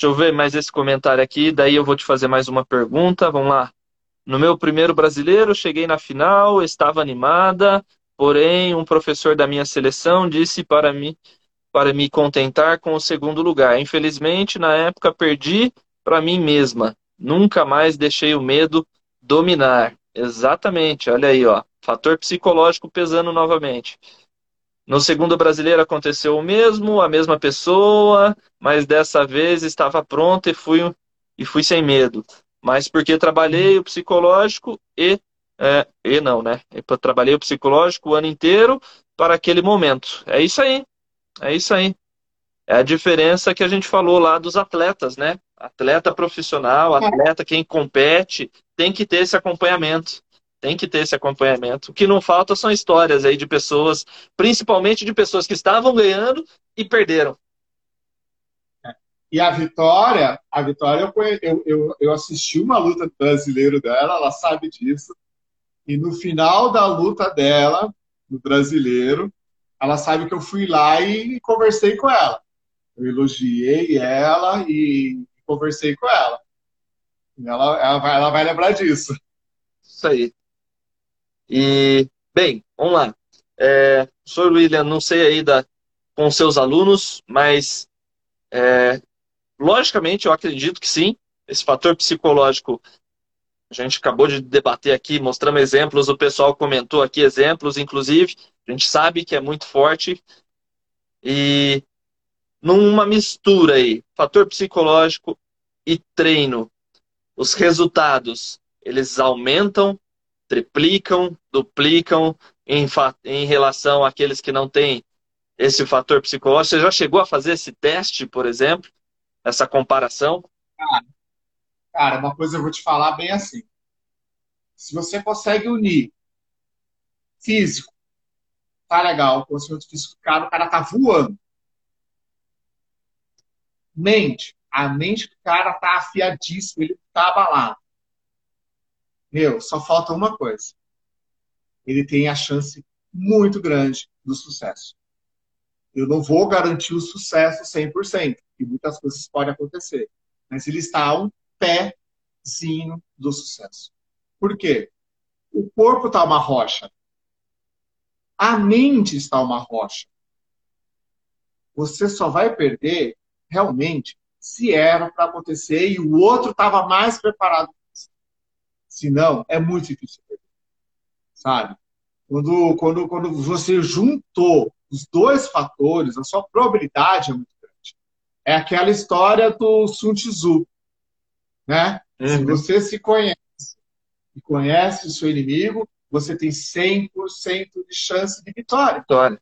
[SPEAKER 1] eu ver mais esse comentário aqui, daí eu vou te fazer mais uma pergunta. Vamos lá. No meu primeiro brasileiro, cheguei na final, estava animada, porém, um professor da minha seleção disse para mim para me contentar com o segundo lugar. Infelizmente, na época, perdi para mim mesma. Nunca mais deixei o medo dominar. Exatamente, olha aí, ó. Fator psicológico pesando novamente. No segundo brasileiro aconteceu o mesmo, a mesma pessoa, mas dessa vez estava pronta e fui, e fui sem medo. Mas porque trabalhei o psicológico e. É, e não, né? Eu trabalhei o psicológico o ano inteiro para aquele momento. É isso aí. É isso aí. É a diferença que a gente falou lá dos atletas, né? Atleta profissional, atleta quem compete, tem que ter esse acompanhamento. Tem que ter esse acompanhamento. O que não falta são histórias aí de pessoas, principalmente de pessoas que estavam ganhando e perderam.
[SPEAKER 2] E a Vitória, a Vitória, eu, eu, eu assisti uma luta brasileira dela, ela sabe disso. E no final da luta dela, no brasileiro, ela sabe que eu fui lá e conversei com ela. Eu elogiei ela e conversei com ela. Ela, ela, vai, ela vai lembrar disso.
[SPEAKER 1] Isso aí. E, bem, vamos lá. É, Sr. William, não sei aí da, com seus alunos, mas é, logicamente eu acredito que sim, esse fator psicológico a gente acabou de debater aqui, mostramos exemplos, o pessoal comentou aqui exemplos, inclusive, a gente sabe que é muito forte. E numa mistura aí, fator psicológico e treino, os resultados, eles aumentam, triplicam, duplicam em, em relação àqueles que não têm esse fator psicológico. Você já chegou a fazer esse teste, por exemplo? Essa comparação?
[SPEAKER 2] Cara, uma coisa eu vou te falar bem assim. Se você consegue unir físico, tá legal, conhecimento físico, cara, o cara tá voando. Mente, a mente do cara tá afiadíssima, ele tá abalado. Meu, só falta uma coisa. Ele tem a chance muito grande do sucesso. Eu não vou garantir o sucesso 100%, e muitas coisas podem acontecer. Mas ele está a um pezinho do sucesso. Por quê? O corpo está uma rocha. A mente está uma rocha. Você só vai perder realmente se era para acontecer e o outro estava mais preparado. Se não, é muito difícil perder. Sabe? Quando, quando, quando você juntou os dois fatores, a sua probabilidade é muito grande. É aquela história do Sun Tzu. Né? Uhum. Se você se conhece e conhece o seu inimigo, você tem 100% de chance de vitória.
[SPEAKER 1] Vitória.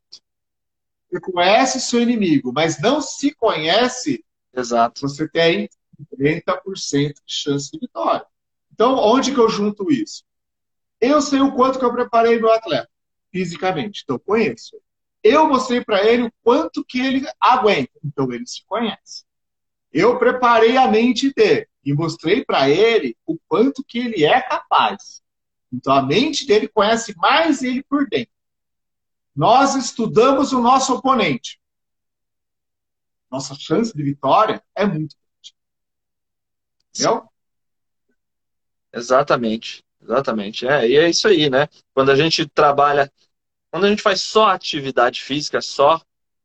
[SPEAKER 2] Você conhece o seu inimigo, mas não se conhece,
[SPEAKER 1] Exato.
[SPEAKER 2] você tem 30% de chance de vitória. Então, onde que eu junto isso? Eu sei o quanto que eu preparei meu atleta, fisicamente, então conheço. Eu mostrei para ele o quanto que ele aguenta, então ele se conhece. Eu preparei a mente dele e mostrei para ele o quanto que ele é capaz. Então a mente dele conhece mais ele por dentro. Nós estudamos o nosso oponente. Nossa chance de vitória é muito grande. Entendeu?
[SPEAKER 1] Exatamente. Exatamente. É, e é isso aí, né? Quando a gente trabalha, quando a gente faz só atividade física, só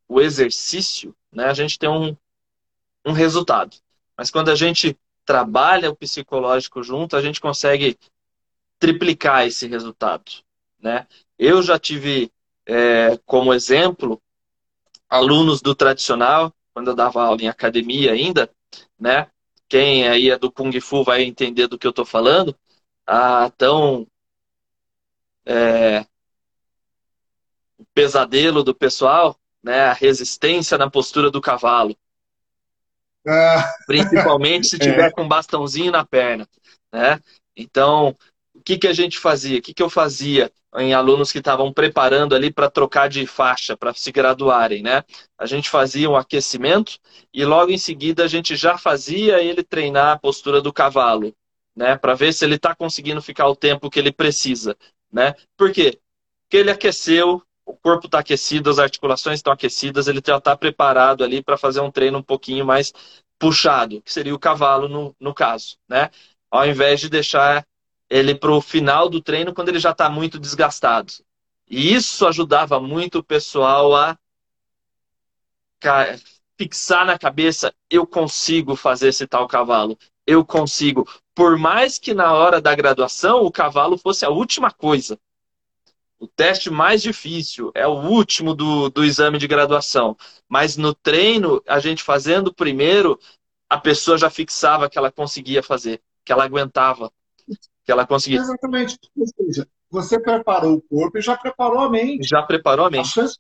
[SPEAKER 1] o exercício, né, a gente tem um, um resultado. Mas quando a gente trabalha o psicológico junto, a gente consegue triplicar esse resultado. Né? Eu já tive é, como exemplo alunos do tradicional, quando eu dava aula em academia ainda, né? Quem aí é do Kung Fu vai entender do que eu estou falando. A tão é, o pesadelo do pessoal, né? A resistência na postura do cavalo. Ah. Principalmente se tiver é. com bastãozinho na perna, né? Então, o que, que a gente fazia? O que, que eu fazia em alunos que estavam preparando ali para trocar de faixa, para se graduarem, né? A gente fazia um aquecimento e logo em seguida a gente já fazia ele treinar a postura do cavalo, né? Para ver se ele está conseguindo ficar o tempo que ele precisa, né? Por quê? Porque ele aqueceu, o corpo está aquecido, as articulações estão aquecidas, ele já está preparado ali para fazer um treino um pouquinho mais puxado, que seria o cavalo no, no caso, né? Ao invés de deixar ele para o final do treino quando ele já está muito desgastado. E isso ajudava muito o pessoal a fixar na cabeça: eu consigo fazer esse tal cavalo, eu consigo. Por mais que na hora da graduação o cavalo fosse a última coisa. O teste mais difícil é o último do, do exame de graduação. Mas no treino, a gente fazendo primeiro, a pessoa já fixava que ela conseguia fazer, que ela aguentava, que ela conseguia.
[SPEAKER 2] Exatamente. Ou seja, você preparou o corpo e já preparou a mente.
[SPEAKER 1] Já preparou a mente. A
[SPEAKER 2] chance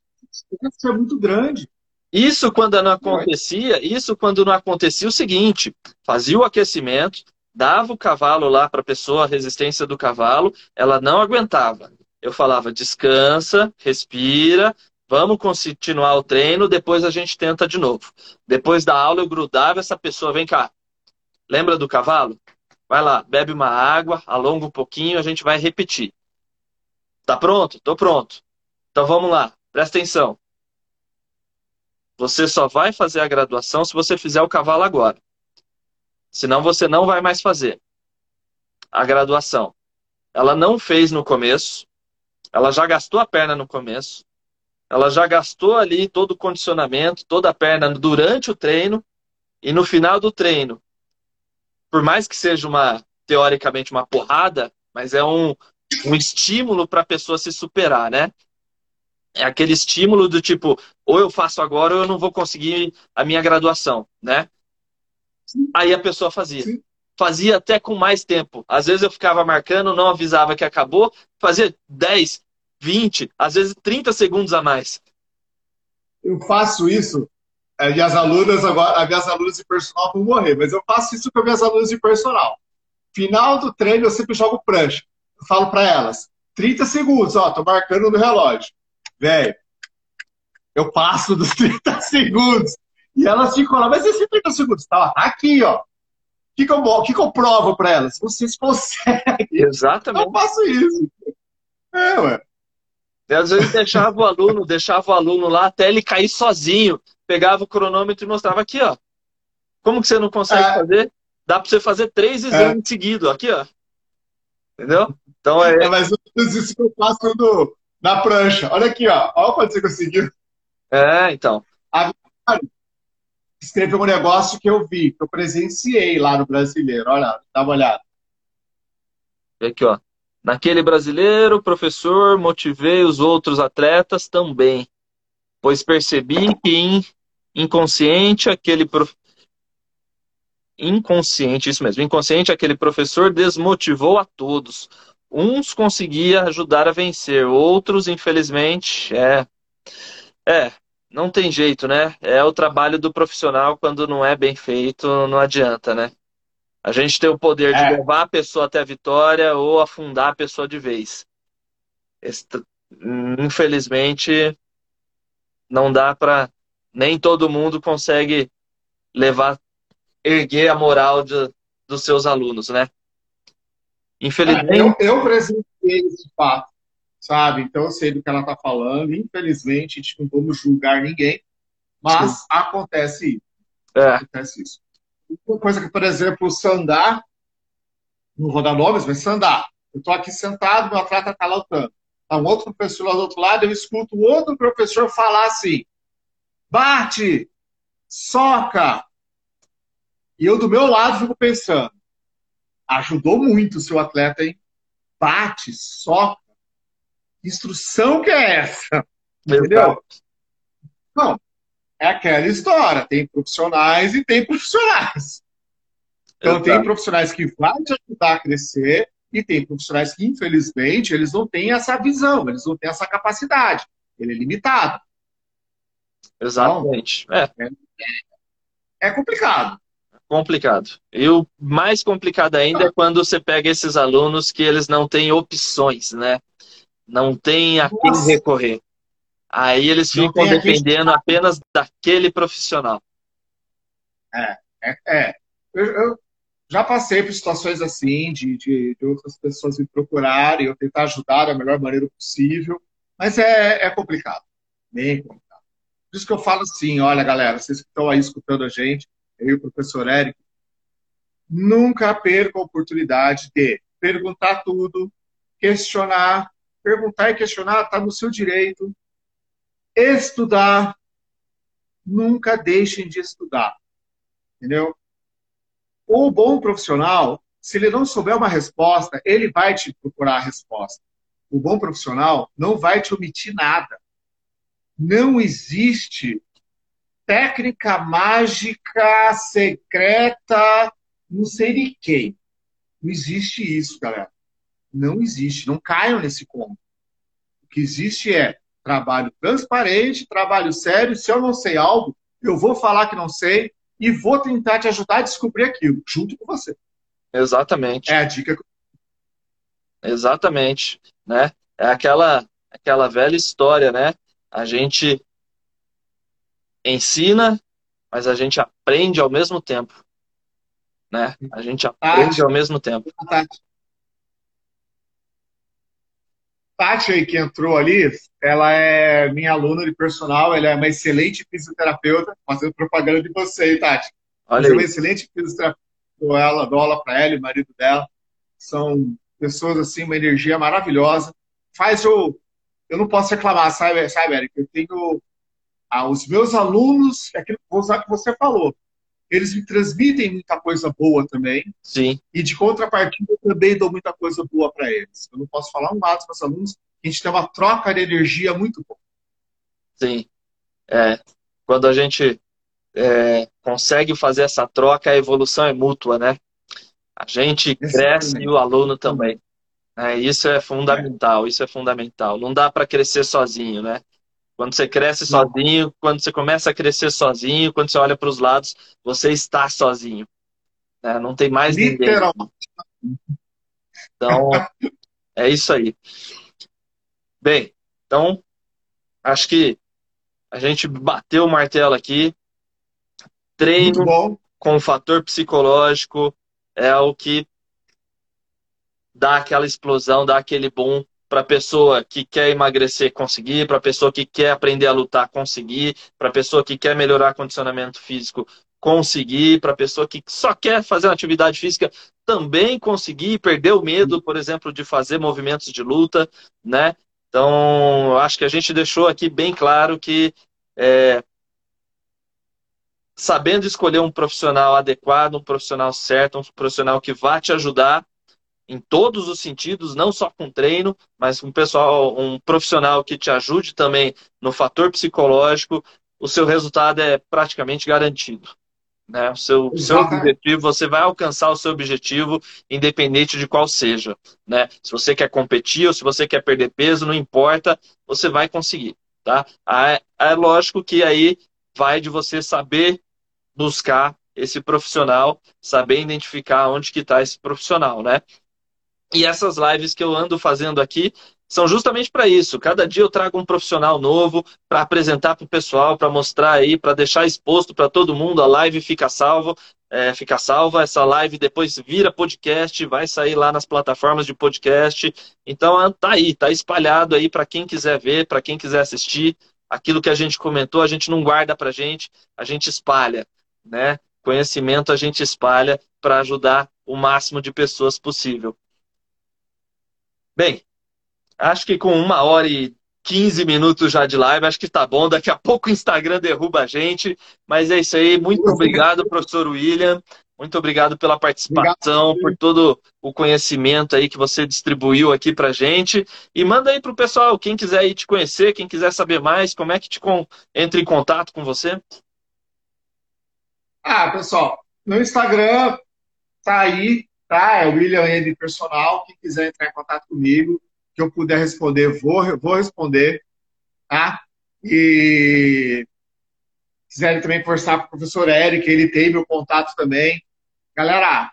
[SPEAKER 2] é muito grande.
[SPEAKER 1] Isso quando não acontecia, isso quando não acontecia o seguinte, fazia o aquecimento, dava o cavalo lá para a pessoa, a resistência do cavalo, ela não aguentava. Eu falava, descansa, respira, vamos continuar o treino, depois a gente tenta de novo. Depois da aula eu grudava essa pessoa, vem cá, lembra do cavalo? Vai lá, bebe uma água, alonga um pouquinho, a gente vai repetir. Tá pronto? Tô pronto. Então vamos lá, presta atenção. Você só vai fazer a graduação se você fizer o cavalo agora. Senão você não vai mais fazer a graduação. Ela não fez no começo, ela já gastou a perna no começo, ela já gastou ali todo o condicionamento, toda a perna durante o treino, e no final do treino, por mais que seja uma, teoricamente, uma porrada, mas é um, um estímulo para a pessoa se superar, né? É aquele estímulo do tipo, ou eu faço agora ou eu não vou conseguir a minha graduação, né? Sim. Aí a pessoa fazia. Sim. Fazia até com mais tempo. Às vezes eu ficava marcando, não avisava que acabou, fazia 10, 20, às vezes 30 segundos a mais.
[SPEAKER 2] Eu faço isso e as alunas agora, as minhas alunas de personal vão morrer, mas eu faço isso com as minhas alunas de personal. Final do treino, eu sempre jogo prancha. Eu falo para elas, 30 segundos, ó, tô marcando no relógio. Velho, eu passo dos 30 segundos. E elas ficam lá, mas esses 30 segundos? Tá, tá aqui, ó. O que, que, eu, que, que eu provo para elas? Vocês conseguem.
[SPEAKER 1] Exatamente.
[SPEAKER 2] Eu faço isso. É, ué.
[SPEAKER 1] E às vezes deixava o aluno, deixava o aluno lá até ele cair sozinho pegava o cronômetro e mostrava aqui, ó. Como que você não consegue é. fazer? Dá para você fazer três é. exames é. seguidos, aqui, ó. Entendeu?
[SPEAKER 2] Então é. é mas isso que eu faço no, na prancha. Olha aqui, ó. Olha quando você conseguiu.
[SPEAKER 1] É, então.
[SPEAKER 2] A escreveu um negócio que eu vi, que eu presenciei lá no brasileiro. Olha, dá uma olhada.
[SPEAKER 1] Aqui, ó. Naquele brasileiro, professor, motivei os outros atletas também pois percebi que inconsciente aquele prof... inconsciente, isso mesmo, inconsciente aquele professor desmotivou a todos. Uns conseguia ajudar a vencer, outros, infelizmente, é é, não tem jeito, né? É o trabalho do profissional quando não é bem feito, não adianta, né? A gente tem o poder é. de levar a pessoa até a vitória ou afundar a pessoa de vez. Infelizmente, não dá para nem todo mundo consegue levar erguer a moral de, dos seus alunos, né?
[SPEAKER 2] Infelizmente. É, eu, eu presenciei esse fato, sabe? Então eu sei do que ela está falando. Infelizmente, a gente não vamos julgar ninguém, mas Sim. acontece isso. É. Acontece isso. Uma coisa que, por exemplo, o Sandar, não vou dar nomes, mas Sandar. Eu estou aqui sentado, meu atleta está lutando. Tá um outro professor lá do outro lado, eu escuto outro professor falar assim: bate, soca. E eu do meu lado fico pensando: ajudou muito o seu atleta, hein? Bate, soca. Que instrução que é essa? Entendeu? Não, é aquela história. Tem profissionais e tem profissionais. Então, Exato. tem profissionais que vão te ajudar a crescer e tem profissionais que, infelizmente, eles não têm essa visão, eles não têm essa capacidade. Ele é limitado.
[SPEAKER 1] Exatamente.
[SPEAKER 2] É. é. complicado.
[SPEAKER 1] Complicado. E o mais complicado ainda é quando você pega esses alunos que eles não têm opções, né? Não tem a quem recorrer. Aí eles ficam dependendo apenas daquele profissional.
[SPEAKER 2] É, é, é. Eu, eu, já passei por situações assim, de, de, de, outras pessoas me procurarem, eu tentar ajudar da melhor maneira possível, mas é, é complicado, bem complicado. Por isso que eu falo assim, olha galera, vocês que estão aí escutando a gente, eu e o professor Érico, nunca perca a oportunidade de perguntar tudo, questionar, perguntar e questionar está no seu direito, estudar, nunca deixem de estudar, entendeu? O bom profissional, se ele não souber uma resposta, ele vai te procurar a resposta. O bom profissional não vai te omitir nada. Não existe técnica mágica, secreta, não sei de quem. Não existe isso, galera. Não existe. Não caiam nesse conto. O que existe é trabalho transparente, trabalho sério. Se eu não sei algo, eu vou falar que não sei e vou tentar te ajudar a descobrir aquilo, junto com você.
[SPEAKER 1] Exatamente.
[SPEAKER 2] É a dica.
[SPEAKER 1] Exatamente, né? É aquela aquela velha história, né? A gente ensina, mas a gente aprende ao mesmo tempo, né? A gente aprende Tati, ao mesmo tempo. Tati.
[SPEAKER 2] Tati aí que entrou ali, ela é minha aluna de personal, ela é uma excelente fisioterapeuta, fazendo propaganda de você, Tati. Olha é uma excelente fisioterapeuta, ela, dou aula para ela e o marido dela. São pessoas assim, uma energia maravilhosa. Faz o. Eu não posso reclamar, sabe, sabe Eric? Eu tenho. Ah, os meus alunos, é aquilo que você falou, eles me transmitem muita coisa boa também.
[SPEAKER 1] Sim.
[SPEAKER 2] E de contrapartida, eu também dou muita coisa boa para eles. Eu não posso falar um lado com os alunos, a gente tem uma troca de energia muito boa.
[SPEAKER 1] Sim. É, quando a gente é, consegue fazer essa troca, a evolução é mútua, né? A gente cresce e o aluno também. É, isso é fundamental, isso é fundamental. Não dá para crescer sozinho, né? Quando você cresce sozinho, quando você começa a crescer sozinho, quando você olha para os lados, você está sozinho. Né? Não tem mais ninguém. Então, é isso aí. Bem, então, acho que a gente bateu o martelo aqui. Treino com o fator psicológico é o que dá aquela explosão, dá aquele boom para a pessoa que quer emagrecer conseguir, para a pessoa que quer aprender a lutar conseguir, para a pessoa que quer melhorar condicionamento físico conseguir, para a pessoa que só quer fazer uma atividade física também conseguir, perder o medo, por exemplo, de fazer movimentos de luta, né? Então, acho que a gente deixou aqui bem claro que é, sabendo escolher um profissional adequado, um profissional certo, um profissional que vá te ajudar em todos os sentidos, não só com treino, mas um pessoal, um profissional que te ajude também no fator psicológico, o seu resultado é praticamente garantido. Né? O seu, seu objetivo, você vai alcançar o seu objetivo, independente de qual seja. Né? Se você quer competir ou se você quer perder peso, não importa, você vai conseguir. Tá? É, é lógico que aí vai de você saber buscar esse profissional, saber identificar onde que está esse profissional, né? E essas lives que eu ando fazendo aqui são justamente para isso. Cada dia eu trago um profissional novo para apresentar para o pessoal, para mostrar aí, para deixar exposto para todo mundo. A live fica salvo, é, fica salva. Essa live depois vira podcast, vai sair lá nas plataformas de podcast. Então tá aí, tá espalhado aí para quem quiser ver, para quem quiser assistir. Aquilo que a gente comentou, a gente não guarda para gente, a gente espalha, né? Conhecimento a gente espalha para ajudar o máximo de pessoas possível. Bem, acho que com uma hora e 15 minutos já de live, acho que tá bom. Daqui a pouco o Instagram derruba a gente. Mas é isso aí. Muito obrigado, professor William. Muito obrigado pela participação, obrigado. por todo o conhecimento aí que você distribuiu aqui pra gente. E manda aí pro pessoal, quem quiser ir te conhecer, quem quiser saber mais, como é que te con... entra em contato com você?
[SPEAKER 2] Ah, pessoal, no Instagram tá aí, tá? É William N Personal. Quem quiser entrar em contato comigo, que eu puder responder, vou, vou responder, tá? E quiserem também forçar para o professor Eric, ele tem meu contato também. Galera,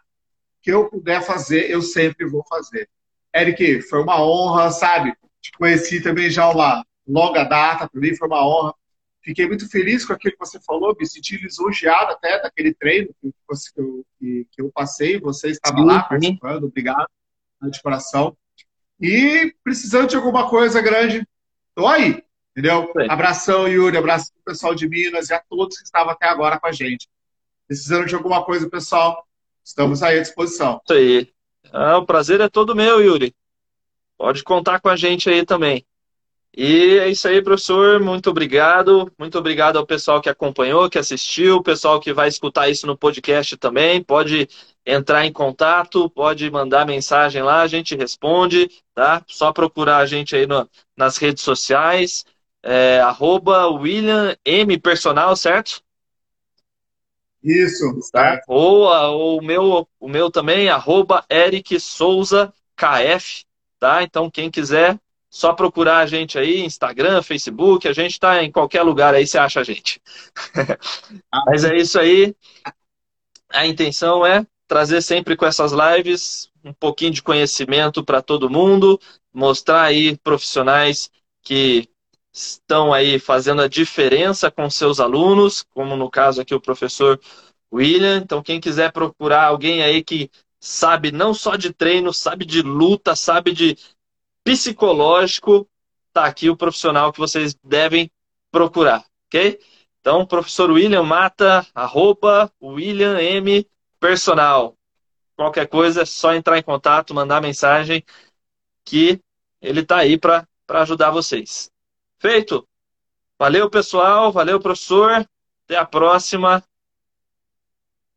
[SPEAKER 2] que eu puder fazer, eu sempre vou fazer. Eric, foi uma honra, sabe? Te conheci também já uma longa data, para mim foi uma honra. Fiquei muito feliz com aquilo que você falou, me senti lisonjeado até daquele treino que, você, que, eu, que, que eu passei. Você estava sim, lá participando, obrigado de coração. E precisando de alguma coisa grande, tô aí, entendeu? Sim. Abração, Yuri, abração pro pessoal de Minas e a todos que estavam até agora com a gente. Precisando de alguma coisa, pessoal, estamos aí à disposição.
[SPEAKER 1] Isso aí. Ah, o prazer é todo meu, Yuri. Pode contar com a gente aí também. E é isso aí, professor. Muito obrigado. Muito obrigado ao pessoal que acompanhou, que assistiu, o pessoal que vai escutar isso no podcast também. Pode entrar em contato, pode mandar mensagem lá, a gente responde, tá? Só procurar a gente aí no, nas redes sociais. É, arroba William M Personal, certo?
[SPEAKER 2] Isso, tá?
[SPEAKER 1] Ou, ou o, meu, o meu também, arroba Eric Souza KF, tá? Então, quem quiser, só procurar a gente aí, Instagram, Facebook, a gente está em qualquer lugar aí, você acha a gente. Mas é isso aí. A intenção é trazer sempre com essas lives um pouquinho de conhecimento para todo mundo, mostrar aí profissionais que estão aí fazendo a diferença com seus alunos, como no caso aqui o professor William. Então, quem quiser procurar alguém aí que sabe não só de treino, sabe de luta, sabe de psicológico, tá aqui o profissional que vocês devem procurar, ok? Então, professor William Mata, arroba William M Personal. Qualquer coisa é só entrar em contato, mandar mensagem que ele tá aí para ajudar vocês. Feito? Valeu, pessoal. Valeu, professor. Até a próxima.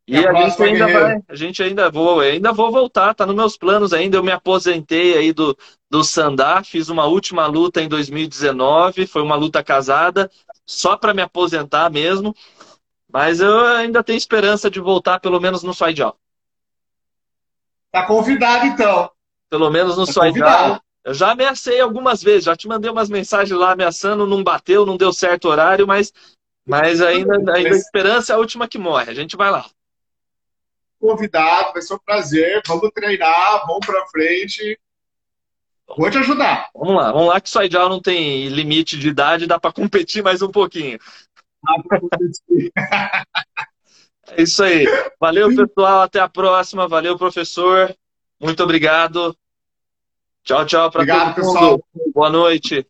[SPEAKER 1] E a, a gente ainda vai, a gente ainda vou, ainda vou voltar, tá nos meus planos ainda. Eu me aposentei aí do, do Sandá, fiz uma última luta em 2019, foi uma luta casada, só para me aposentar mesmo. Mas eu ainda tenho esperança de voltar, pelo menos no Soidal.
[SPEAKER 2] Tá convidado então.
[SPEAKER 1] Pelo menos no tá Soidal. Eu já ameacei algumas vezes, já te mandei umas mensagens lá ameaçando, não bateu, não deu certo o horário, mas, mas ainda, ainda a esperança é a última que morre. A gente vai lá.
[SPEAKER 2] Convidado, vai ser um prazer. Vamos treinar, vamos para frente. Vou te ajudar.
[SPEAKER 1] Vamos lá, vamos lá que o Soidal não tem limite de idade, dá para competir mais um pouquinho. é isso aí. Valeu, pessoal. Até a próxima. Valeu, professor. Muito obrigado. Tchau, tchau para todo mundo. Pessoal. Boa noite.